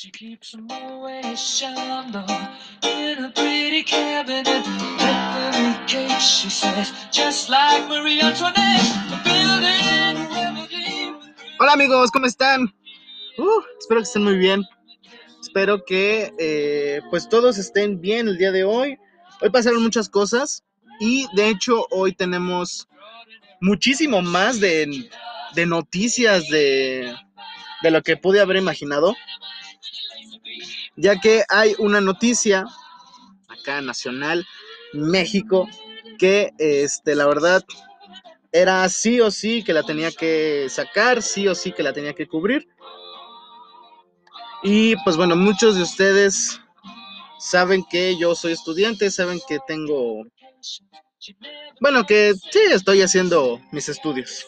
She keeps shallow in a pretty cabinet. She says, just like Marie Antoinette. Building remedy. Hola amigos, ¿cómo están? Uh, espero que estén muy bien. Espero que eh, pues todos estén bien el día de hoy. Hoy pasaron muchas cosas y de hecho hoy tenemos muchísimo más de, de noticias de, de lo que pude haber imaginado. Ya que hay una noticia acá nacional, México, que este, la verdad era sí o sí que la tenía que sacar, sí o sí que la tenía que cubrir. Y pues bueno, muchos de ustedes saben que yo soy estudiante, saben que tengo, bueno, que sí estoy haciendo mis estudios.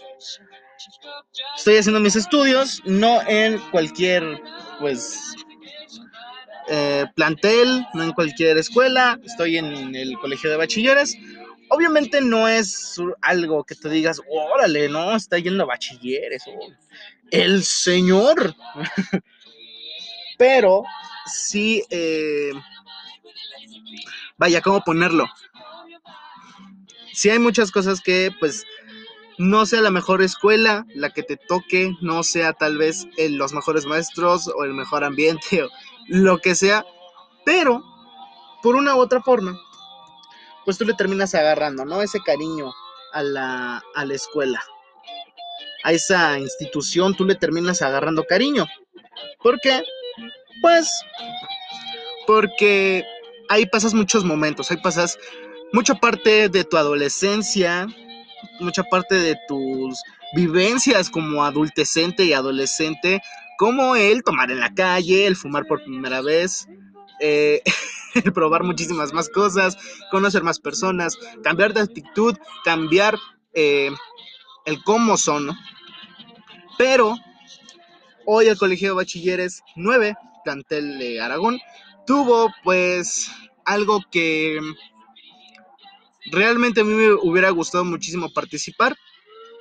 Estoy haciendo mis estudios, no en cualquier, pues, eh, plantel, no en cualquier escuela, estoy en el colegio de bachilleres. Obviamente no es algo que te digas, órale, no, está yendo a bachilleres, o el señor. Pero sí, eh, vaya, ¿cómo ponerlo? Sí hay muchas cosas que pues no sea la mejor escuela la que te toque, no sea tal vez el- los mejores maestros o el mejor ambiente lo que sea, pero por una u otra forma, pues tú le terminas agarrando, ¿no? Ese cariño a la, a la escuela, a esa institución, tú le terminas agarrando cariño. ¿Por qué? Pues porque ahí pasas muchos momentos, ahí pasas mucha parte de tu adolescencia, mucha parte de tus vivencias como adultecente y adolescente, como el tomar en la calle, el fumar por primera vez, eh, el probar muchísimas más cosas, conocer más personas, cambiar de actitud, cambiar eh, el cómo son, ¿no? Pero hoy el Colegio de Bachilleres 9, plantel de Aragón, tuvo pues algo que realmente a mí me hubiera gustado muchísimo participar,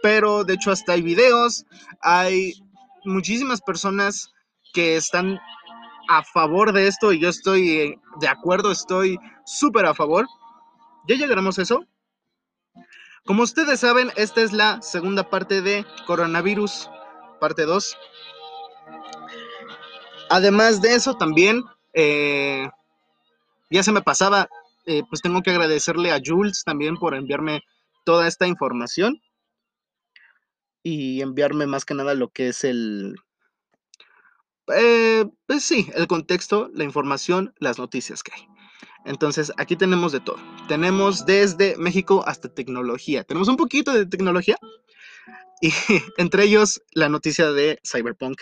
pero de hecho hasta hay videos, hay muchísimas personas que están a favor de esto y yo estoy eh, de acuerdo, estoy súper a favor. ¿Ya llegaremos a eso? Como ustedes saben, esta es la segunda parte de coronavirus, parte 2. Además de eso, también, eh, ya se me pasaba, eh, pues tengo que agradecerle a Jules también por enviarme toda esta información y enviarme más que nada lo que es el, eh, pues sí, el contexto, la información, las noticias que hay. Entonces, aquí tenemos de todo. Tenemos desde México hasta tecnología. Tenemos un poquito de tecnología. Y entre ellos, la noticia de Cyberpunk.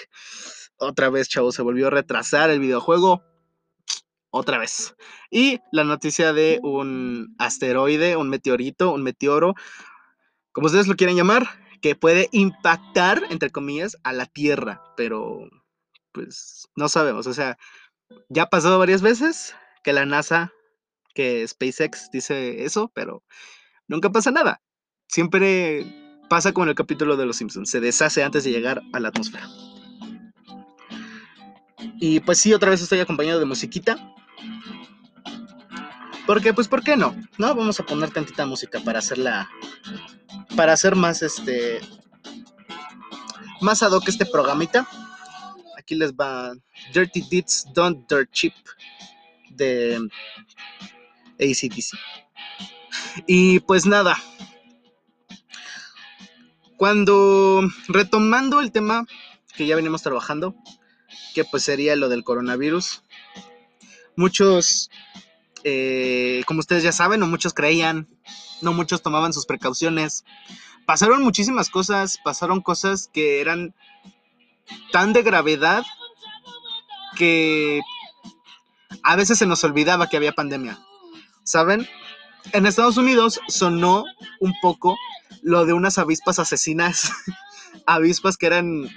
Otra vez, chavos, se volvió a retrasar el videojuego. Otra vez. Y la noticia de un asteroide, un meteorito, un meteoro, como ustedes lo quieran llamar, que puede impactar, entre comillas, a la Tierra. Pero, pues, no sabemos. O sea, ya ha pasado varias veces que la NASA, que SpaceX dice eso, pero nunca pasa nada. Siempre pasa como en el capítulo de Los Simpsons, se deshace antes de llegar a la atmósfera. Y pues sí, otra vez estoy acompañado de musiquita. Porque, pues, ¿por qué no? No, vamos a poner tantita música para hacerla, para hacer más, este, más ad hoc este programita. Aquí les va Dirty Deeds Don't Dirt Cheap de ACDC. Y pues nada, cuando retomando el tema que ya venimos trabajando, que pues sería lo del coronavirus, muchos, eh, como ustedes ya saben, no muchos creían, no muchos tomaban sus precauciones. Pasaron muchísimas cosas, pasaron cosas que eran tan de gravedad que a veces se nos olvidaba que había pandemia. ¿Saben? En Estados Unidos sonó un poco lo de unas avispas asesinas, avispas que eran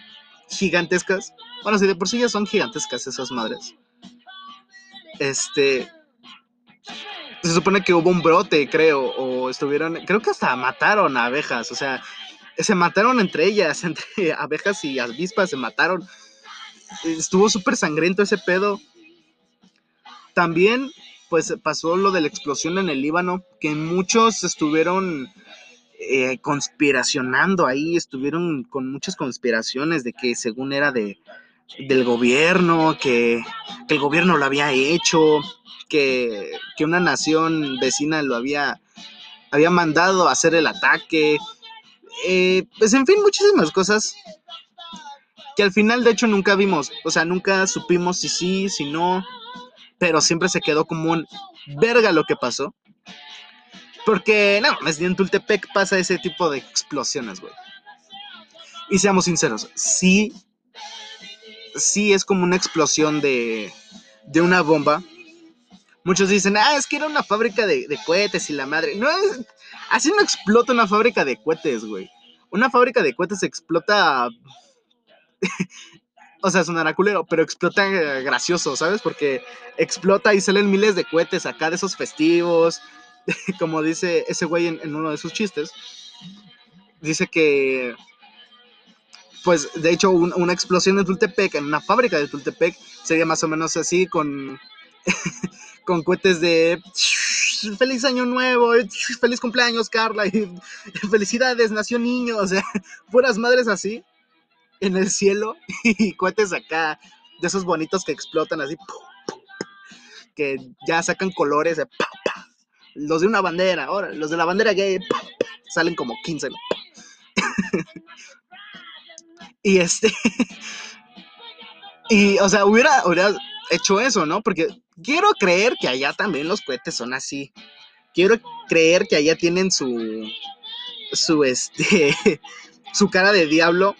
gigantescas. Bueno, si de por sí ya son gigantescas esas madres. Este. Se supone que hubo un brote, creo, o estuvieron. Creo que hasta mataron a abejas, o sea, se mataron entre ellas, entre abejas y avispas se mataron. estuvo súper sangriento ese pedo. También, pues pasó lo de la explosión en el Líbano, que muchos estuvieron eh, conspiracionando ahí, estuvieron con muchas conspiraciones de que según era de del gobierno, que, que el gobierno lo había hecho, que, una nación vecina lo había, había mandado a hacer el ataque. Eh, pues en fin, muchísimas cosas que al final de hecho nunca vimos, o sea, nunca supimos si sí, si no, pero siempre se quedó como un verga lo que pasó. Porque, no, más en Tultepec pasa ese tipo de explosiones, güey. Y seamos sinceros, sí, sí es como una explosión de, de una bomba. Muchos dicen, ah, es que era una fábrica de, de cohetes y la madre. No, es, así no explota una fábrica de cohetes, güey. Una fábrica de cohetes explota o sea, sonará culero, pero explota gracioso, ¿sabes? Porque explota y salen miles de cohetes acá de esos festivos. Como dice ese güey en, uno de sus chistes. Dice que. Pues de hecho, una explosión en Tultepec, en una fábrica de Tultepec, sería más o menos así, con. con cohetes de. Feliz año nuevo, feliz cumpleaños, Carla, felicidades, nació niño, o sea, puras madres así en el cielo y cohetes acá, de esos bonitos que explotan así, que ya sacan colores, los de una bandera, ahora los de la bandera gay, salen como 15. y este, y o sea, hubiera, hubiera hecho eso, ¿no? Porque quiero creer que allá también los cohetes son así. Quiero creer que allá tienen su, su, este, su cara de diablo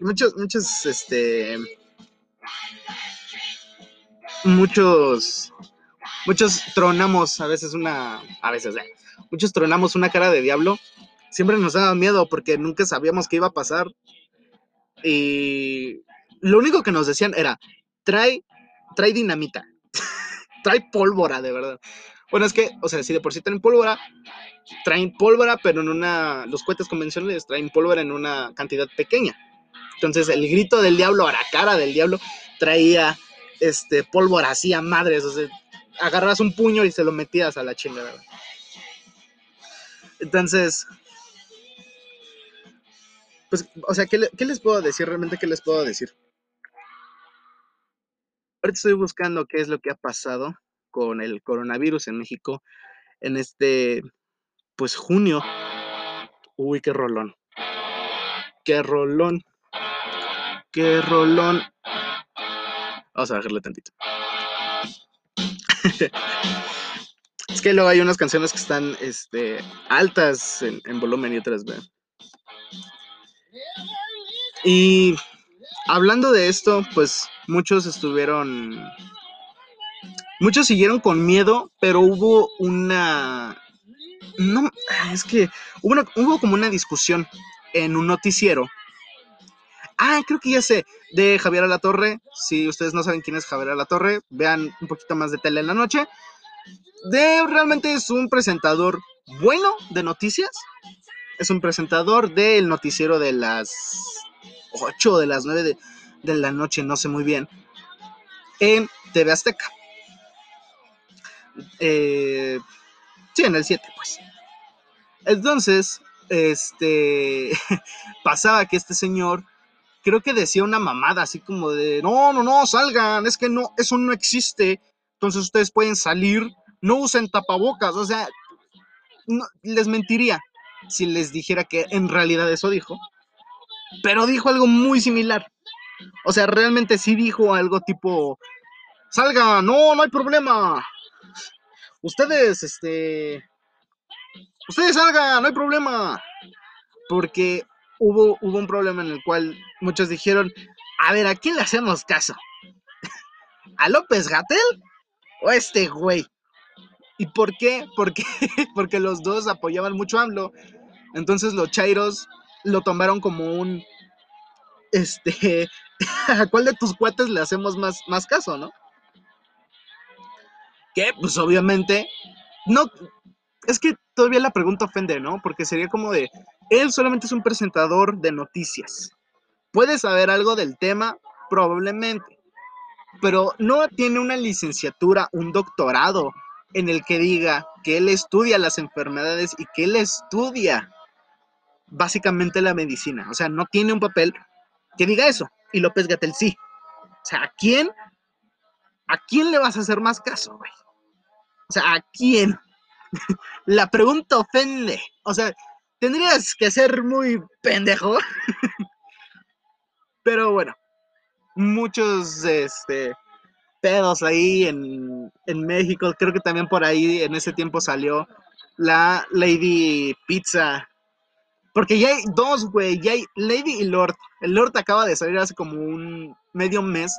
muchos, muchos, este, muchos, muchos tronamos a veces una, a veces, eh, muchos tronamos una cara de diablo. Siempre nos daba miedo porque nunca sabíamos qué iba a pasar. Y lo único que nos decían era, trae, trae dinamita, trae pólvora, de verdad. Bueno, es que, o sea, si de por sí traen pólvora, traen pólvora, pero en una, los cohetes convencionales traen pólvora en una cantidad pequeña. Entonces el grito del diablo a la cara del diablo traía este pólvora así a madres, o sea, agarras un puño y se lo metías a la chingada. Entonces, pues, o sea, ¿qué, les puedo decir? Realmente, ¿qué les puedo decir? Ahorita estoy buscando qué es lo que ha pasado con el coronavirus en México en este, pues, junio. Uy, qué rolón. Qué rolón. Qué rolón. Vamos a bajarle tantito. es que luego hay unas canciones que están este, altas en, volumen y otras, ¿ve? Y hablando de esto, pues muchos estuvieron. Muchos siguieron con miedo, pero hubo una. No, es que hubo, hubo como una discusión en un noticiero Ah, creo que ya sé, de Javier Alatorre. Si ustedes no saben quién es Javier Alatorre, vean un poquito más de tele en la noche. De realmente es un presentador bueno de noticias. Es un presentador del noticiero de las 8 de las 9 de, la noche, no sé muy bien. En TV Azteca. Eh, sí, en el 7, pues. Entonces, este pasaba que este señor creo que decía una mamada así como de, no, no, no, salgan, es que no, eso no existe, entonces ustedes pueden salir, no usen tapabocas, o sea, les mentiría si les dijera que en realidad eso dijo, pero dijo algo muy similar, o sea, realmente sí dijo algo tipo, salgan, no, no hay problema, ustedes, este, ustedes salgan, no hay problema, porque hubo, hubo un problema en el cual muchos dijeron, a ver, ¿a quién le hacemos caso? ¿A López Gatel o a este güey? ¿Y por qué? Porque, porque los dos apoyaban mucho a AMLO. Entonces los Chairos lo tomaron como un, este, ¿a cuál de tus cuates le hacemos más, más caso, no? Que, pues obviamente, no, es que todavía la pregunta ofende, ¿no? Porque sería como de, él solamente es un presentador de noticias. Puede saber algo del tema, probablemente. Pero no tiene una licenciatura, un doctorado en el que diga que él estudia las enfermedades y que él estudia básicamente la medicina. O sea, no tiene un papel que diga eso. Y López Gatel sí. O sea, ¿a quién? ¿A quién le vas a hacer más caso, güey? O sea, ¿a quién? la pregunta ofende. O sea, tendrías que ser muy pendejo. Pero bueno, muchos este, pedos ahí en, en, México. Creo que también por ahí en ese tiempo salió la Lady Pizza. Porque ya hay dos, güey. Ya hay Lady y Lord. El Lord acaba de salir hace como un medio mes.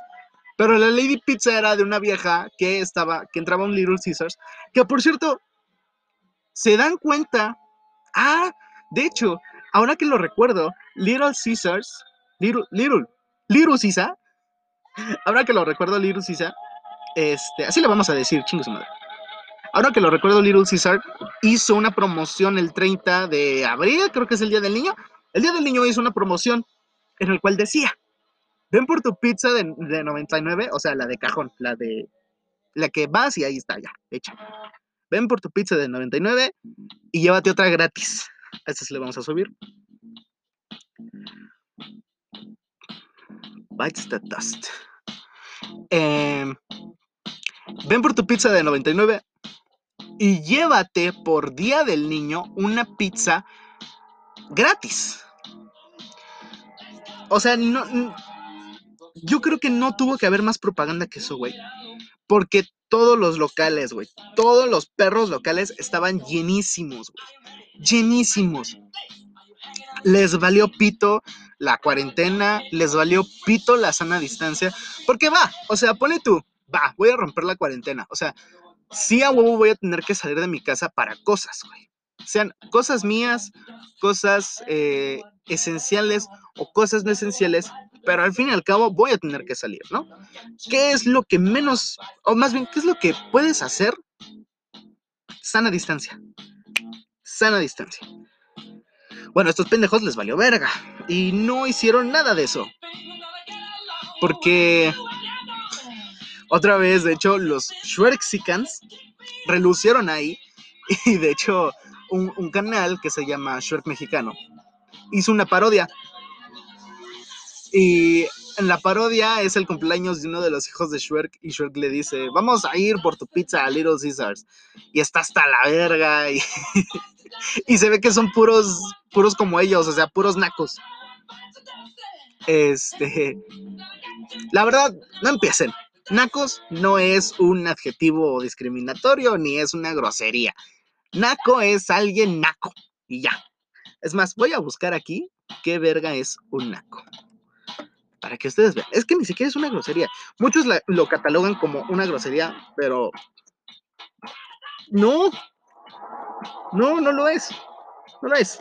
Pero la Lady Pizza era de una vieja que estaba, que entraba un Little Caesars. Que por cierto, se dan cuenta. Ah, de hecho, ahora que lo recuerdo, Little Caesars, Little, Little, Little Caesar, ahora que lo recuerdo, Little Caesar, este, así le vamos a decir, chingo su madre. Ahora que lo recuerdo, Little Caesar hizo una promoción el 30 de abril, creo que es el Día del Niño. El Día del Niño hizo una promoción en el cual decía, ven por tu pizza de, de 99, o sea, la de cajón, la de la que vas y ahí está ya, hecha ven por tu pizza de 99 y llévate otra gratis. A esta sí le vamos a subir. Bites the dust. Em, ven por tu pizza de 99 y llévate por Día del Niño una pizza gratis. O sea, no, yo creo que no tuvo que haber más propaganda que eso, güey. Porque todos los locales, güey, todos los perros locales estaban llenísimos, güey. Llenísimos. Les valió pito la cuarentena, les valió pito la sana distancia, porque va, o sea, pone tú, va, voy a romper la cuarentena, o sea, sí a huevo voy a tener que salir de mi casa para cosas, güey. Sean cosas mías, cosas eh, esenciales o cosas no esenciales, pero al fin y al cabo voy a tener que salir, ¿no? ¿Qué es lo que menos, o más bien, qué es lo que puedes hacer? Sana distancia. Sana distancia. Bueno, estos pendejos les valió verga y no hicieron nada de eso. Porque otra vez, de hecho, los Shrekxicans relucieron ahí y de hecho un, canal que se llama Shrek Mexicano hizo una parodia y en la parodia es el cumpleaños de uno de los hijos de Shrek y Shrek le dice, vamos a ir por tu pizza a Little Caesars. Y está hasta la verga y, y se ve que son puros, puros como ellos, o sea, puros nacos. Este, la verdad, no empiecen. Nacos no es un adjetivo discriminatorio ni es una grosería. Naco es alguien naco y ya. Es más, voy a buscar aquí qué verga es un naco para que ustedes vean. Es que ni siquiera es una grosería. Muchos lo catalogan como una grosería, pero no, no, no lo es. No lo es.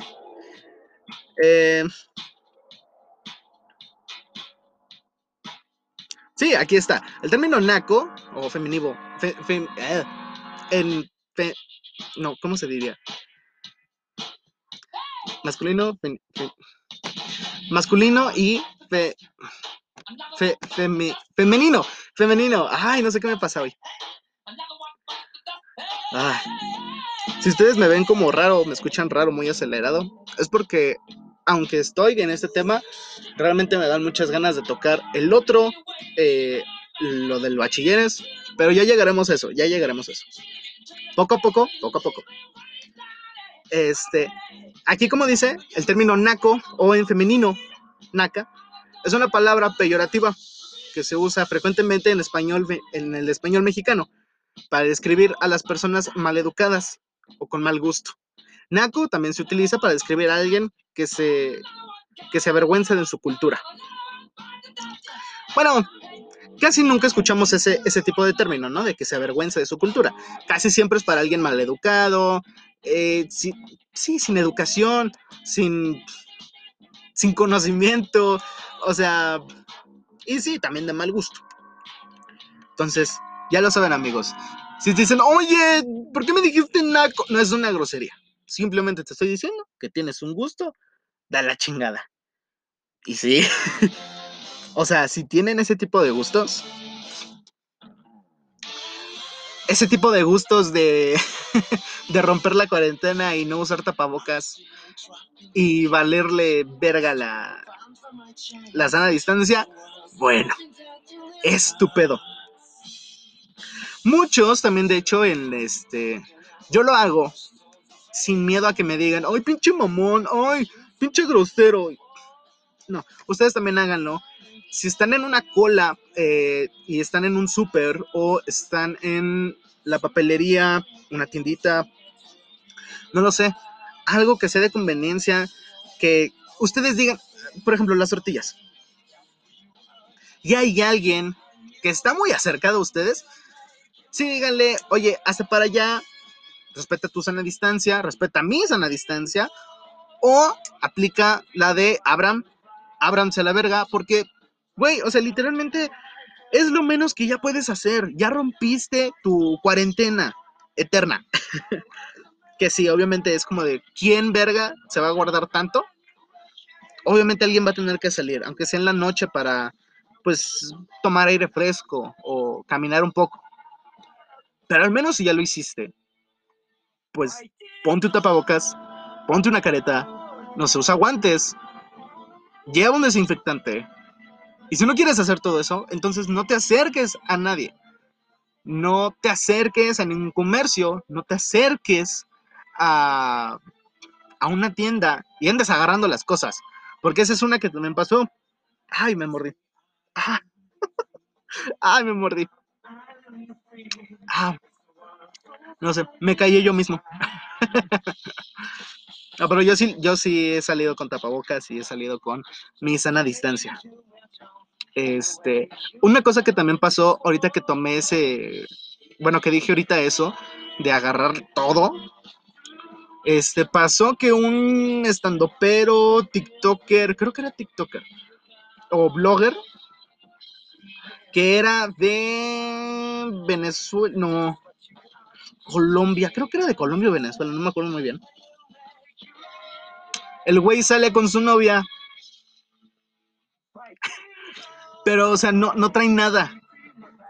Eh, sí, aquí está. El término naco o femenino, eh, en no, ¿cómo se diría? Masculino, masculino y femenino, femenino. Ay, no sé qué me pasa hoy. Si ustedes me ven como raro, me escuchan raro, muy acelerado, es porque, aunque estoy en este tema, realmente me dan muchas ganas de tocar el otro, eh, lo del bachilleres, pero ya llegaremos a eso, ya llegaremos a eso. Poco a poco, poco a poco. Este, aquí como dice, el término naco o en femenino, naca, es una palabra peyorativa que se usa frecuentemente en español en el español mexicano para describir a las personas maleducadas o con mal gusto. Naco también se utiliza para describir a alguien que se, que se avergüenza de su cultura. Bueno, casi nunca escuchamos ese, ese tipo de término, ¿no? De que se avergüenza de su cultura. Casi siempre es para alguien maleducado, eh, sí, sin educación, sin, sin conocimiento, o sea, y sí, también de mal gusto. Entonces, ya lo saben amigos. Si dicen, oye, ¿por qué me dijiste naco? No es una grosería. Simplemente te estoy diciendo que tienes un gusto, da la chingada. Y sí. O sea, si tienen ese tipo de gustos, ese tipo de gustos de, de romper la cuarentena y no usar tapabocas y valerle verga la, la sana distancia, bueno, estúpido. Muchos también, de hecho, en este, yo lo hago sin miedo a que me digan, ay, pinche mamón, ay, pinche grosero. No, ustedes también háganlo. Si están en una cola eh, y están en un súper o están en la papelería, una tiendita, no lo sé, algo que sea de conveniencia, que ustedes digan, por ejemplo, las tortillas. Y hay alguien que está muy acercado a ustedes, sí díganle, oye, hace para allá, respeta tu sana distancia, respeta mi sana distancia, o aplica la de Abraham, Abraham se la verga, porque, güey, o sea, literalmente es lo menos que ya puedes hacer, ya rompiste tu cuarentena eterna. que sí, obviamente es como de, ¿quién verga se va a guardar tanto? Obviamente alguien va a tener que salir, aunque sea en la noche para, pues, tomar aire fresco o caminar un poco. Pero al menos si ya lo hiciste, pues ponte un tapabocas, ponte una careta, no se usa guantes, lleva un desinfectante. Y si no quieres hacer todo eso, entonces no te acerques a nadie. No te acerques a ningún comercio, no te acerques a, a una tienda y andes agarrando las cosas. Porque esa es una que también pasó. Ay, me mordí. Ah. Ay, me mordí. Ah. No sé, me caí yo mismo. no, pero yo sí, yo sí he salido con tapabocas y he salido con mi sana distancia. Este, una cosa que también pasó ahorita que tomé ese, bueno, que dije ahorita eso, de agarrar todo, este, pasó que un estandopero, TikToker, creo que era TikToker, o blogger, que era de Venezuela, no, Colombia, creo que era de Colombia o Venezuela, no me acuerdo muy bien. El güey sale con su novia, pero, o sea, no, no traen nada.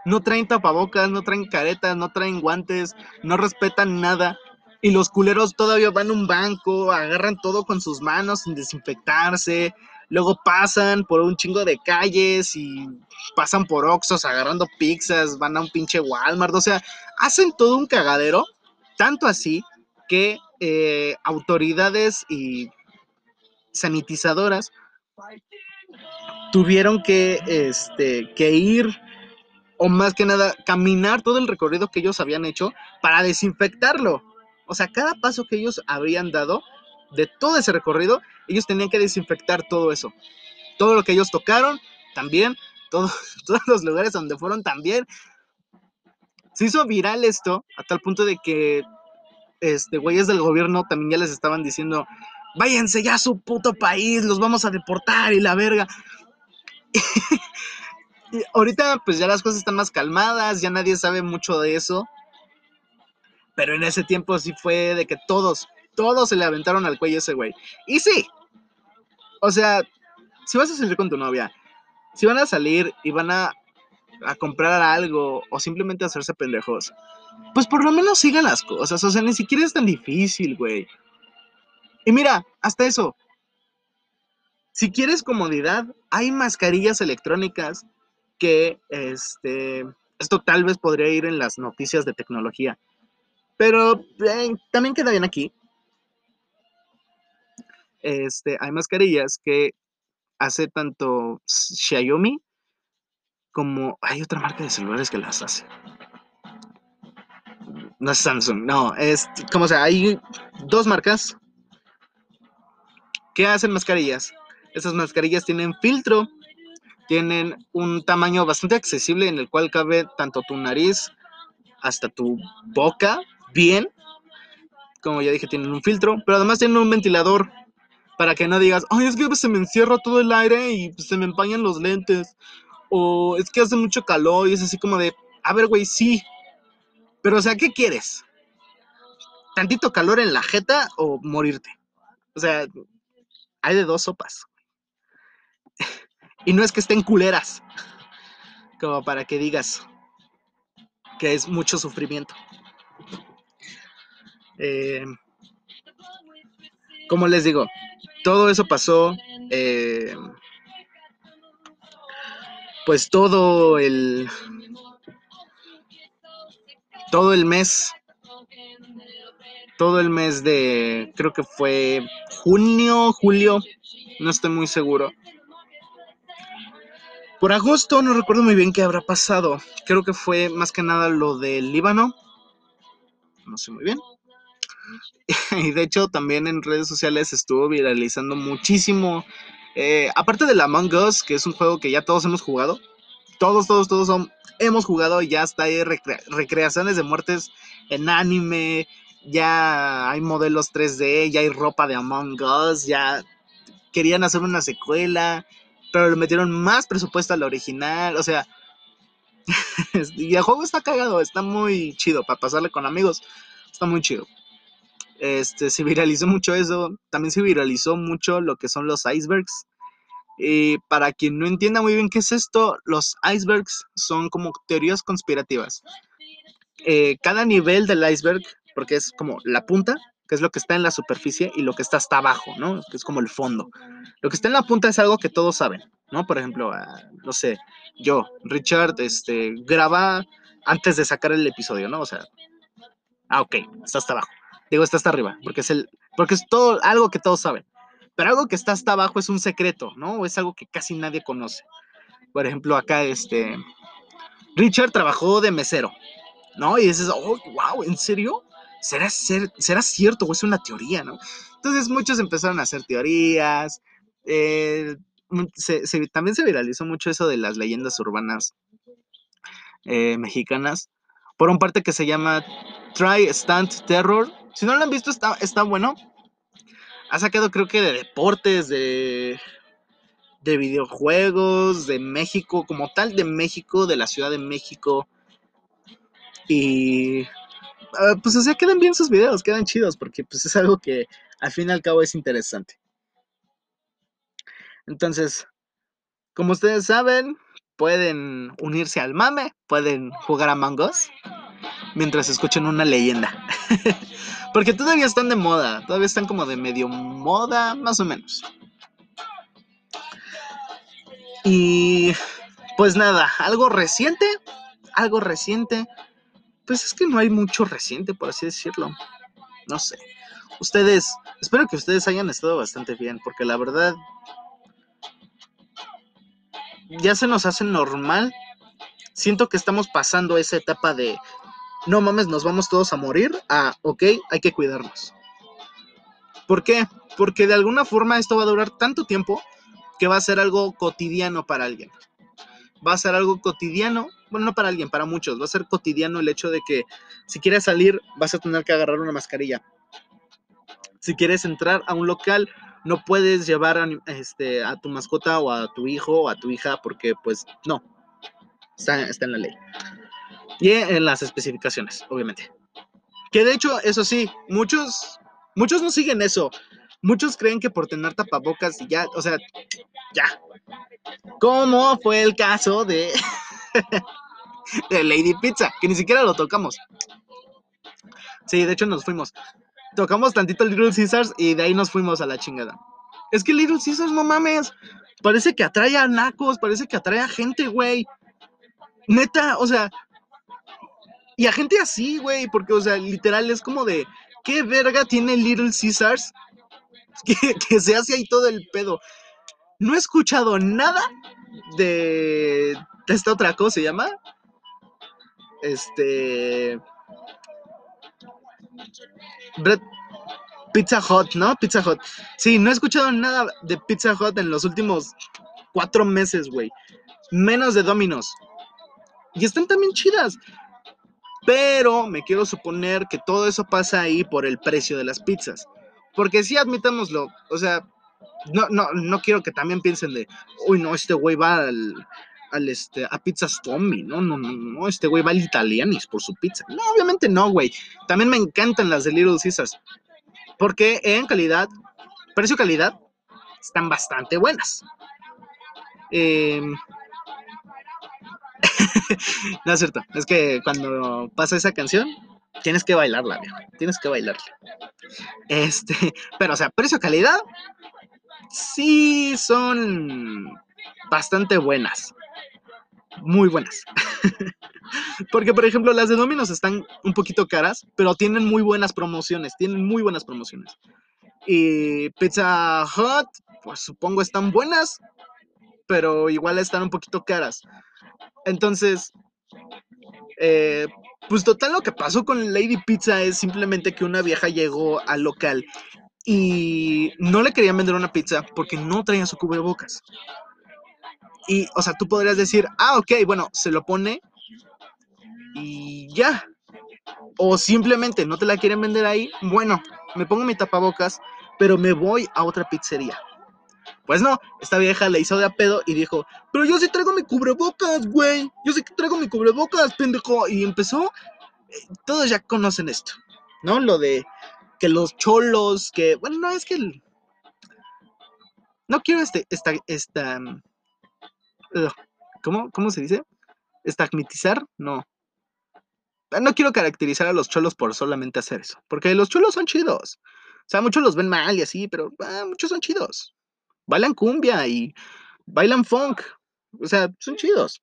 No traen tapabocas, no traen caretas, no traen guantes, no respetan nada. Y los culeros todavía van a un banco, agarran todo con sus manos sin desinfectarse. Luego pasan por un chingo de calles y pasan por Oxos agarrando pizzas, van a un pinche Walmart. O sea, hacen todo un cagadero. Tanto así que eh, autoridades y sanitizadoras tuvieron que, este, que ir o más que nada caminar todo el recorrido que ellos habían hecho para desinfectarlo. O sea, cada paso que ellos habían dado de todo ese recorrido, ellos tenían que desinfectar todo eso. Todo lo que ellos tocaron, también, todo, todos los lugares donde fueron también. Se hizo viral esto a tal punto de que este güeyes del gobierno también ya les estaban diciendo, váyanse ya a su puto país, los vamos a deportar y la verga. y ahorita pues ya las cosas están más calmadas, ya nadie sabe mucho de eso. Pero en ese tiempo sí fue de que todos, todos se le aventaron al cuello ese güey. Y sí, o sea, si vas a salir con tu novia, si van a salir y van a, a comprar algo o simplemente hacerse pendejos, pues por lo menos sigan las cosas. O sea, ni siquiera es tan difícil, güey. Y mira, hasta eso. Si quieres comodidad, hay mascarillas electrónicas que, este, esto tal vez podría ir en las noticias de tecnología, pero eh, también queda bien aquí. Este, hay mascarillas que hace tanto Xiaomi como hay otra marca de celulares que las hace. No es Samsung, no, es como sea, hay dos marcas que hacen mascarillas. Esas mascarillas tienen filtro, tienen un tamaño bastante accesible en el cual cabe tanto tu nariz hasta tu boca bien. Como ya dije, tienen un filtro, pero además tienen un ventilador para que no digas, ay, es que se me encierra todo el aire y se me empañan los lentes. O es que hace mucho calor y es así como de, a ver, güey, sí. Pero, o sea, ¿qué quieres? ¿Tantito calor en la jeta o morirte? O sea, hay de dos sopas. Y no es que estén culeras, como para que digas que es mucho sufrimiento. Eh, como les digo, todo eso pasó, eh, pues todo el, todo el mes, todo el mes de, creo que fue junio, julio, no estoy muy seguro. Por agosto no recuerdo muy bien qué habrá pasado. Creo que fue más que nada lo del Líbano. No sé muy bien. y de hecho también en redes sociales estuvo viralizando muchísimo. Eh, aparte de la Among Us, que es un juego que ya todos hemos jugado. Todos, todos, todos son, hemos jugado ya está hay recreaciones de muertes en anime. Ya hay modelos 3D, ya hay ropa de Among Us, ya querían hacer una secuela pero le metieron más presupuesto al original, o sea, y el juego está cagado, está muy chido para pasarle con amigos, está muy chido. Este, se viralizó mucho eso, también se viralizó mucho lo que son los icebergs. Y para quien no entienda muy bien qué es esto, los icebergs son como teorías conspirativas. Eh, cada nivel del iceberg, porque es como la punta, que es lo que está en la superficie, y lo que está hasta abajo, ¿no? Que es como el fondo. Lo que está en la punta es algo que todos saben, ¿no? Por ejemplo, ah, no sé, yo, Richard, este, graba antes de sacar el episodio, ¿no? O sea, ah, ok, está hasta abajo. Digo, está hasta arriba, porque es el, porque es todo algo que todos saben. Pero algo que está hasta abajo es un secreto, ¿no? O es algo que casi nadie conoce. Por ejemplo, acá, este, Richard trabajó de mesero, ¿no? Y dices, oh, wow, ¿en serio? ¿será, será cierto o es una teoría, no? Entonces muchos empezaron a hacer teorías. Eh, también se viralizó mucho eso de las leyendas urbanas eh, mexicanas. Por un parte que se llama Try Stand Terror. Si no lo han visto, está, está bueno. Ha sacado creo que de deportes, de, de videojuegos, de México, como tal de México, de la Ciudad de México. Y Ah, pues o sea, quedan bien sus videos, quedan chidos, porque pues es algo que al fin y al cabo es interesante. Entonces, como ustedes saben, pueden unirse al mame, pueden jugar a Mangos mientras escuchen una leyenda. porque todavía están de moda, todavía están como de medio moda, más o menos. Y pues nada, algo reciente, algo reciente pues es que no hay mucho reciente, por así decirlo. No sé. Ustedes, espero que ustedes hayan estado bastante bien, porque la verdad ya se nos hace normal. Siento que estamos pasando esa etapa de, no mames, nos vamos todos a morir, a, ok, hay que cuidarnos. ¿Por qué? Porque de alguna forma esto va a durar tanto tiempo que va a ser algo cotidiano para alguien. Va a ser algo cotidiano bueno, no para alguien, para muchos, va a ser cotidiano el hecho de que si quieres salir vas a tener que agarrar una mascarilla. Si quieres entrar a un local, no puedes llevar a, este, a tu mascota o a tu hijo o a tu hija porque pues no, está, está en la ley. Y en las especificaciones, obviamente. Que de hecho, eso sí, muchos, muchos no siguen eso. Muchos creen que por tener tapabocas y ya, o sea, ya. Como fue el caso de de Lady Pizza, que ni siquiera lo tocamos. Sí, de hecho nos fuimos. Tocamos tantito Little Caesars y de ahí nos fuimos a la chingada. Es que Little Caesars, no mames. Parece que atrae a nacos, parece que atrae a gente, güey. Neta, o sea. Y a gente así, güey, porque, o sea, literal es como de. ¿Qué verga tiene Little Caesars? Que, se hace ahí todo el pedo. No he escuchado nada de esta otra cosa, se llama este. Pizza Hut, ¿no? Pizza Hut. Sí, no he escuchado nada de Pizza Hut en los últimos cuatro meses, güey. Menos de Domino's. Y están también chidas. Pero me quiero suponer que todo eso pasa ahí por el precio de las pizzas. Porque sí, admitámoslo. O sea, no, no, no quiero que también piensen de, uy, no, este güey va al, al este, a Pizzas Tommy, no, no, no, no, este güey va al Italianis por su pizza. No, obviamente no, güey. También me encantan las de Little Caesars. Porque en calidad, precio-calidad, están bastante buenas. Em, no es cierto, es que cuando pasa esa canción, tienes que bailarla. Tienes que bailarla. Este, pero o sea, precio-calidad, sí son bastante buenas. Muy buenas. Porque, por ejemplo, las de Domino's están un poquito caras, pero tienen muy buenas promociones. Tienen muy buenas promociones. Y Pizza Hut, pues supongo están buenas, pero igual están un poquito caras. Entonces, eh, pues total lo que pasó con Lady Pizza es simplemente que una vieja llegó al local y no le querían vender una pizza porque no traía su cubrebocas. Y, o sea, tú podrías decir, ah, ok, bueno, se lo pone y ya. O simplemente no te la quieren vender ahí, bueno, me pongo mi tapabocas, pero me voy a otra pizzería. Pues no, esta vieja le hizo de a pedo y dijo, pero yo sí traigo mi cubrebocas, güey. Yo sí que traigo mi cubrebocas, pendejo. Y empezó, eh, todos ya conocen esto, ¿no? Lo de que los cholos, que, bueno, no, es que... El, no quiero este, esta, esta, ¿cómo, ¿cómo se dice? ¿Estagmatizar? No. No quiero caracterizar a los cholos por solamente hacer eso, porque los cholos son chidos. O sea, muchos los ven mal y así, pero ah, muchos son chidos bailan cumbia y bailan funk. O sea, son chidos.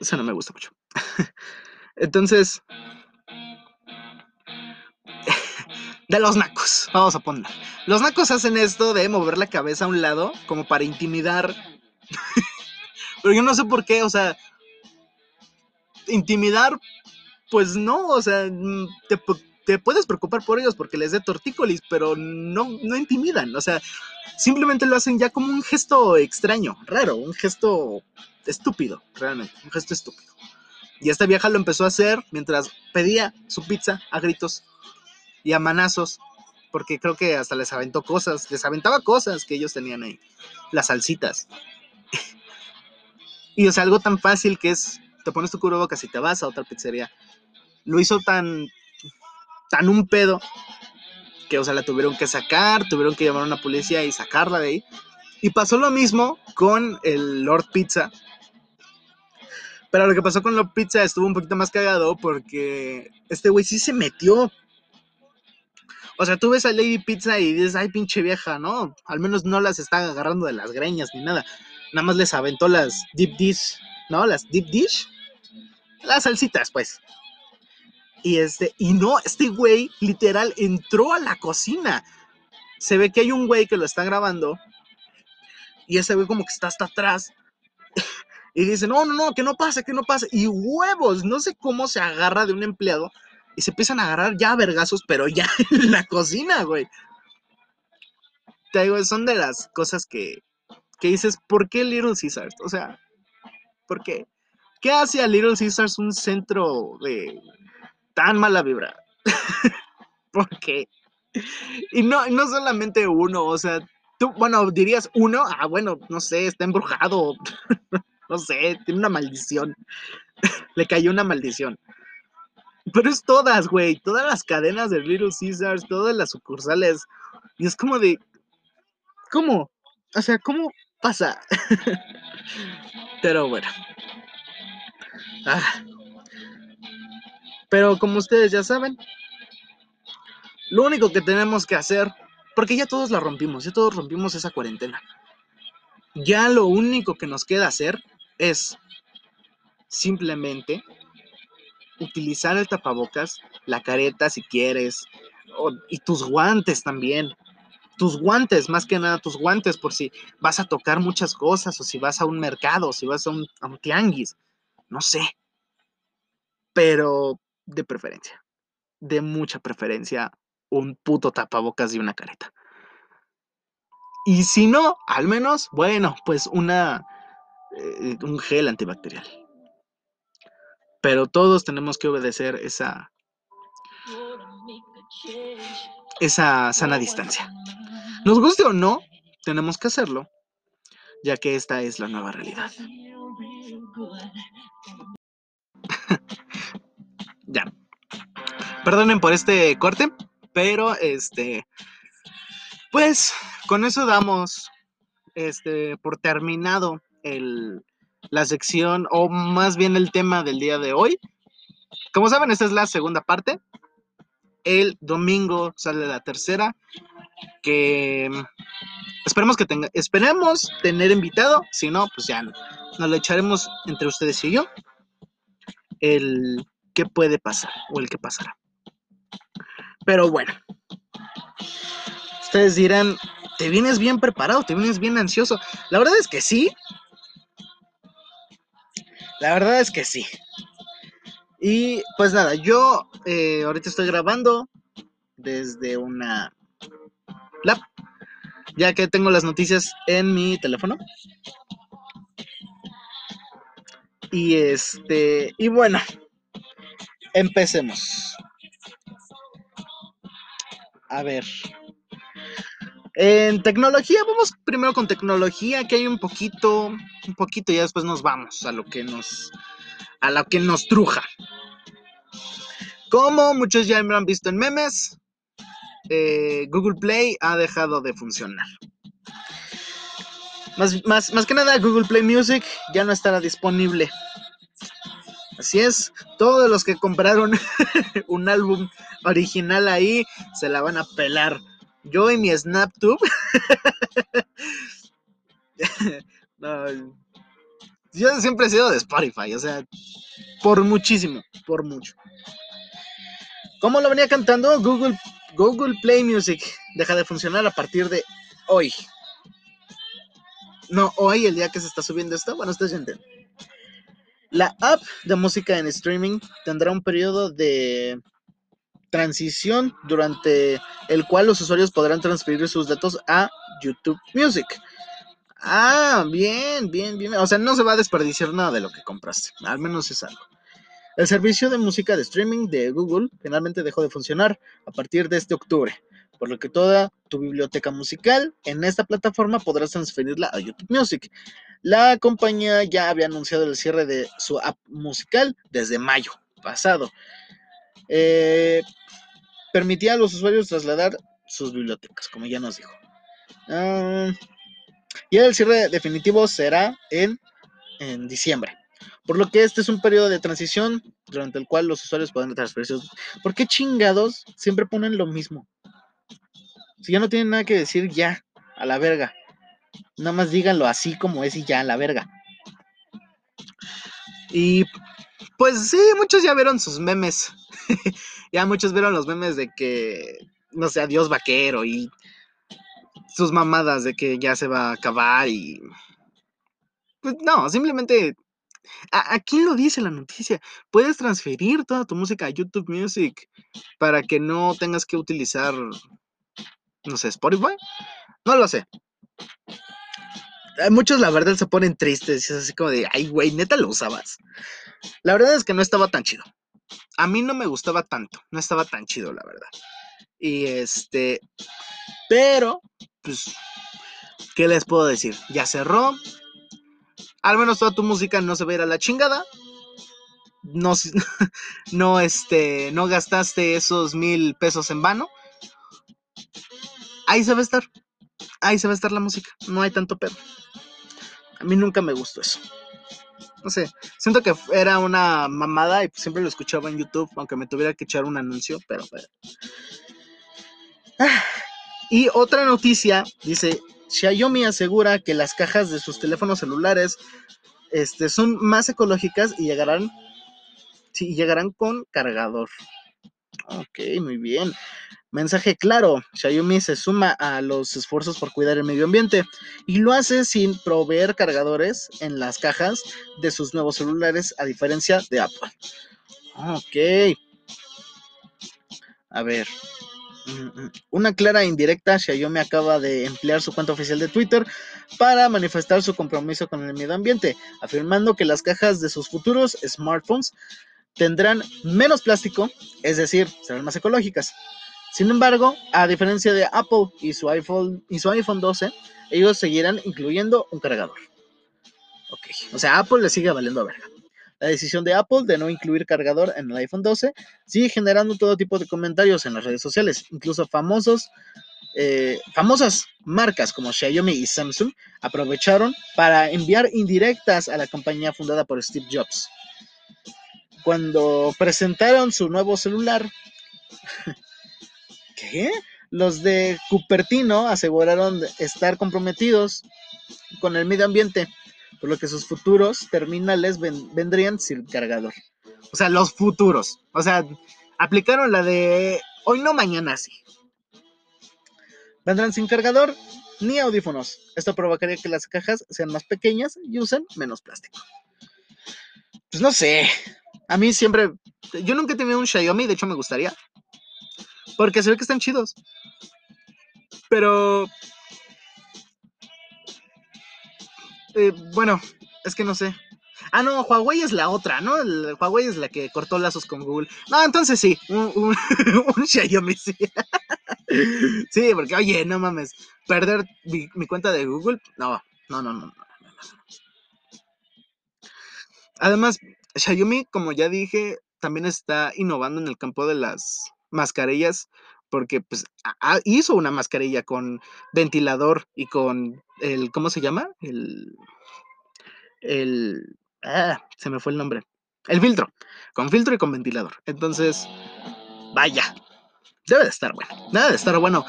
Eso no me gusta mucho. Entonces, de los nacos, vamos a poner. Los nacos hacen esto de mover la cabeza a un lado como para intimidar. Pero yo no sé por qué, o sea, intimidar, pues no, o sea, mm, te, te puedes preocupar por ellos porque les dé tortícolis, pero no, no intimidan, o sea, simplemente lo hacen ya como un gesto extraño, raro, un gesto estúpido, realmente, un gesto estúpido. Y esta vieja lo empezó a hacer mientras pedía su pizza a gritos y a manazos, porque creo que hasta les aventó cosas, les aventaba cosas que ellos tenían ahí, las salsitas. y o sea, algo tan fácil que es, te pones tu cubrebocas y te vas a otra pizzería. Lo hizo tan tan un pedo que, o sea, la tuvieron que sacar, tuvieron que llamar a una policía y sacarla de ahí. Y pasó lo mismo con el Lord Pizza. Pero lo que pasó con Lord Pizza estuvo un poquito más cagado porque este güey sí se metió. O sea, tú ves a Lady Pizza y dices, ay, pinche vieja, ¿no? Al menos no las está agarrando de las greñas ni nada. Nada más les aventó las deep dish, ¿no? Las deep dish. Las salsitas, pues. Y este, y no, este güey literal entró a la cocina. Se ve que hay un güey que lo está grabando. Y ese güey como que está hasta atrás. y dice, no, no, no, que no pase, que no pase. Y huevos, no sé cómo se agarra de un empleado. Y se empiezan a agarrar ya vergazos, pero ya en la cocina, güey. Te digo, son de las cosas que, que dices, ¿por qué Little Caesars? O sea, ¿por qué? ¿Qué hace a Little Caesars un centro de tan mala vibra. Porque. Y no, no solamente uno, o sea, tú, bueno, dirías uno, ah, bueno, no sé, está embrujado. no sé, tiene una maldición. Le cayó una maldición. Pero es todas, güey, todas las cadenas de Little Caesars, todas las sucursales. Y es como de. ¿Cómo? O sea, ¿cómo pasa? Pero bueno. Ah, pero como ustedes ya saben, lo único que tenemos que hacer, porque ya todos la rompimos, ya todos rompimos esa cuarentena. Ya lo único que nos queda hacer es simplemente utilizar el tapabocas, la careta si quieres, y tus guantes también. Tus guantes, más que nada tus guantes, por si vas a tocar muchas cosas, o si vas a un mercado, o si vas a un, a un tianguis, no sé. Pero de preferencia, de mucha preferencia, un puto tapabocas y una careta. Y si no, al menos, bueno, pues una eh, un gel antibacterial. Pero todos tenemos que obedecer esa esa sana distancia. Nos guste o no, tenemos que hacerlo, ya que esta es la nueva realidad. ya. Perdonen por este corte, pero este. Pues con eso damos este, por terminado el, la sección o más bien el tema del día de hoy. Como saben, esta es la segunda parte. El domingo sale la tercera, que esperemos que tenga, esperemos tener invitado, si no, pues ya no, nos lo echaremos entre ustedes y yo el qué puede pasar o el qué pasará. Pero bueno, ustedes dirán, te vienes bien preparado, te vienes bien ansioso. La verdad es que sí. La verdad es que sí. Y pues nada, yo eh, ahorita estoy grabando desde una lap, ya que tengo las noticias en mi teléfono. Y este, y bueno, empecemos. A ver. En tecnología, vamos primero con tecnología, que hay un poquito, un poquito, y después nos vamos a lo que nos, a lo que nos truja. Como muchos ya me han visto en memes, eh, Google Play ha dejado de funcionar. Más, más, más que nada, Google Play Music ya no estará disponible. Así es, todos los que compraron un álbum original ahí se la van a pelar. Yo y mi SnapTube. yo siempre he sido de Spotify, o sea, por muchísimo, por mucho. ¿Cómo lo venía cantando? Google, Google Play Music deja de funcionar a partir de hoy. No, hoy, el día que se está subiendo esto. Bueno, ustedes entienden. La app de música en streaming tendrá un periodo de transición durante el cual los usuarios podrán transferir sus datos a YouTube Music. Ah, bien, bien, bien. O sea, no se va a desperdiciar nada de lo que compraste. Al menos es algo. El servicio de música de streaming de Google finalmente dejó de funcionar a partir de este octubre, por lo que toda tu biblioteca musical en esta plataforma podrás transferirla a YouTube Music. La compañía ya había anunciado el cierre de su app musical desde mayo pasado. Eh, permitía a los usuarios trasladar sus bibliotecas, como ya nos dijo. Uh, y el cierre definitivo será en, en diciembre. Por lo que este es un periodo de transición durante el cual los usuarios pueden transferir sus... ¿Por qué chingados siempre ponen lo mismo? Si ya no tienen nada que decir, ya, a la verga. Nada más díganlo así como es y ya, a la verga. Y pues sí, muchos ya vieron sus memes. ya muchos vieron los memes de que, no sé, adiós vaquero y sus mamadas de que ya se va a acabar y... Pues no, simplemente Aquí lo dice la noticia. Puedes transferir toda tu música a YouTube Music para que no tengas que utilizar, no sé, Spotify. No lo sé. Muchos, la verdad, se ponen tristes. Es así como de, ay, güey, neta lo usabas. La verdad es que no estaba tan chido. A mí no me gustaba tanto. No estaba tan chido, la verdad. Y este. Pero, pues, ¿qué les puedo decir? Ya cerró al menos toda tu música no se va a ir a la chingada. No, no, este, no gastaste esos mil pesos en vano. Ahí se va a estar. Ahí se va a estar la música. No hay tanto pedo. A mí nunca me gustó eso. No sé, siento que era una mamada y siempre lo escuchaba en YouTube, aunque me tuviera que echar un anuncio, pero... pero... Y otra noticia, dice, Xiaomi asegura que las cajas de sus teléfonos celulares este, son más ecológicas y llegarán, sí, llegarán con cargador. Ok, muy bien. Mensaje claro, Xiaomi se suma a los esfuerzos por cuidar el medio ambiente y lo hace sin proveer cargadores en las cajas de sus nuevos celulares a diferencia de Apple. Ok. A ver, Mm, mm. Una clara indirecta, Xiaomi acaba de emplear su cuenta oficial de Twitter para manifestar su compromiso con el medio ambiente, afirmando que las cajas de sus futuros smartphones tendrán menos plástico, es decir, serán más ecológicas. Sin embargo, a diferencia de Apple y su iPhone, y su iPhone 12, ellos seguirán incluyendo un cargador. Ok, o sea, Apple le sigue valiendo a verga. La decisión de Apple de no incluir cargador en el iPhone 12 sigue generando todo tipo de comentarios en las redes sociales, incluso famosos eh, famosas marcas como Xiaomi y Samsung aprovecharon para enviar indirectas a la compañía fundada por Steve Jobs. Cuando presentaron su nuevo celular, ¿qué? Los de Cupertino aseguraron estar comprometidos con el medio ambiente, por lo que sus futuros terminales vendrían sin cargador. O sea, los futuros. O sea, aplicaron la de hoy no, mañana sí. Vendrán sin cargador ni audífonos. Esto provocaría que las cajas sean más pequeñas y usen menos plástico. Pues no sé. A mí siempre. Yo nunca he tenido un Xiaomi, de hecho me gustaría. Porque se ve que están chidos. Pero. Eh, bueno, es que no sé. Ah, no, Huawei es la otra, ¿no? Huawei es la que cortó lazos con Google. No, entonces sí, un, un, Xiaomi sí. sí, porque oye, no mames, perder mi, mi, cuenta de Google, no, no, no, no, no. Además, Xiaomi, como ya dije, también está innovando en el campo de las mascarillas, porque pues hizo una mascarilla con ventilador y con el, ¿cómo se llama? El, el, ah, se me fue el nombre. El filtro, con filtro y con ventilador. Entonces, vaya, debe de estar bueno, debe de estar bueno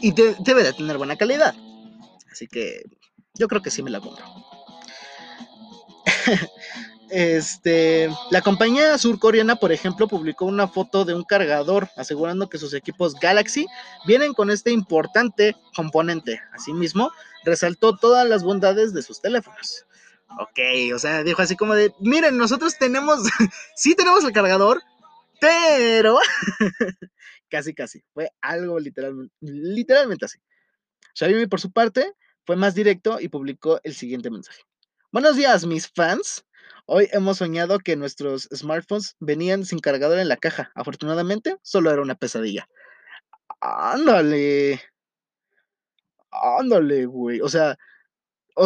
y debe de tener buena calidad. Así que yo creo que sí me la compro. Este, la compañía surcoreana, por ejemplo, publicó una foto de un cargador asegurando que sus equipos Galaxy vienen con este importante componente. Asimismo, resaltó todas las bondades de sus teléfonos. Ok, o sea, dijo así como de, miren, nosotros tenemos, sí tenemos el cargador, pero casi, casi, fue algo literalmente, literalmente así. Xiaomi, por su parte, fue más directo y publicó el siguiente mensaje. Buenos días, mis fans. Hoy hemos soñado que nuestros smartphones venían sin cargador en la caja. Afortunadamente, solo era una pesadilla. Ándale. Ándale, güey. O sea,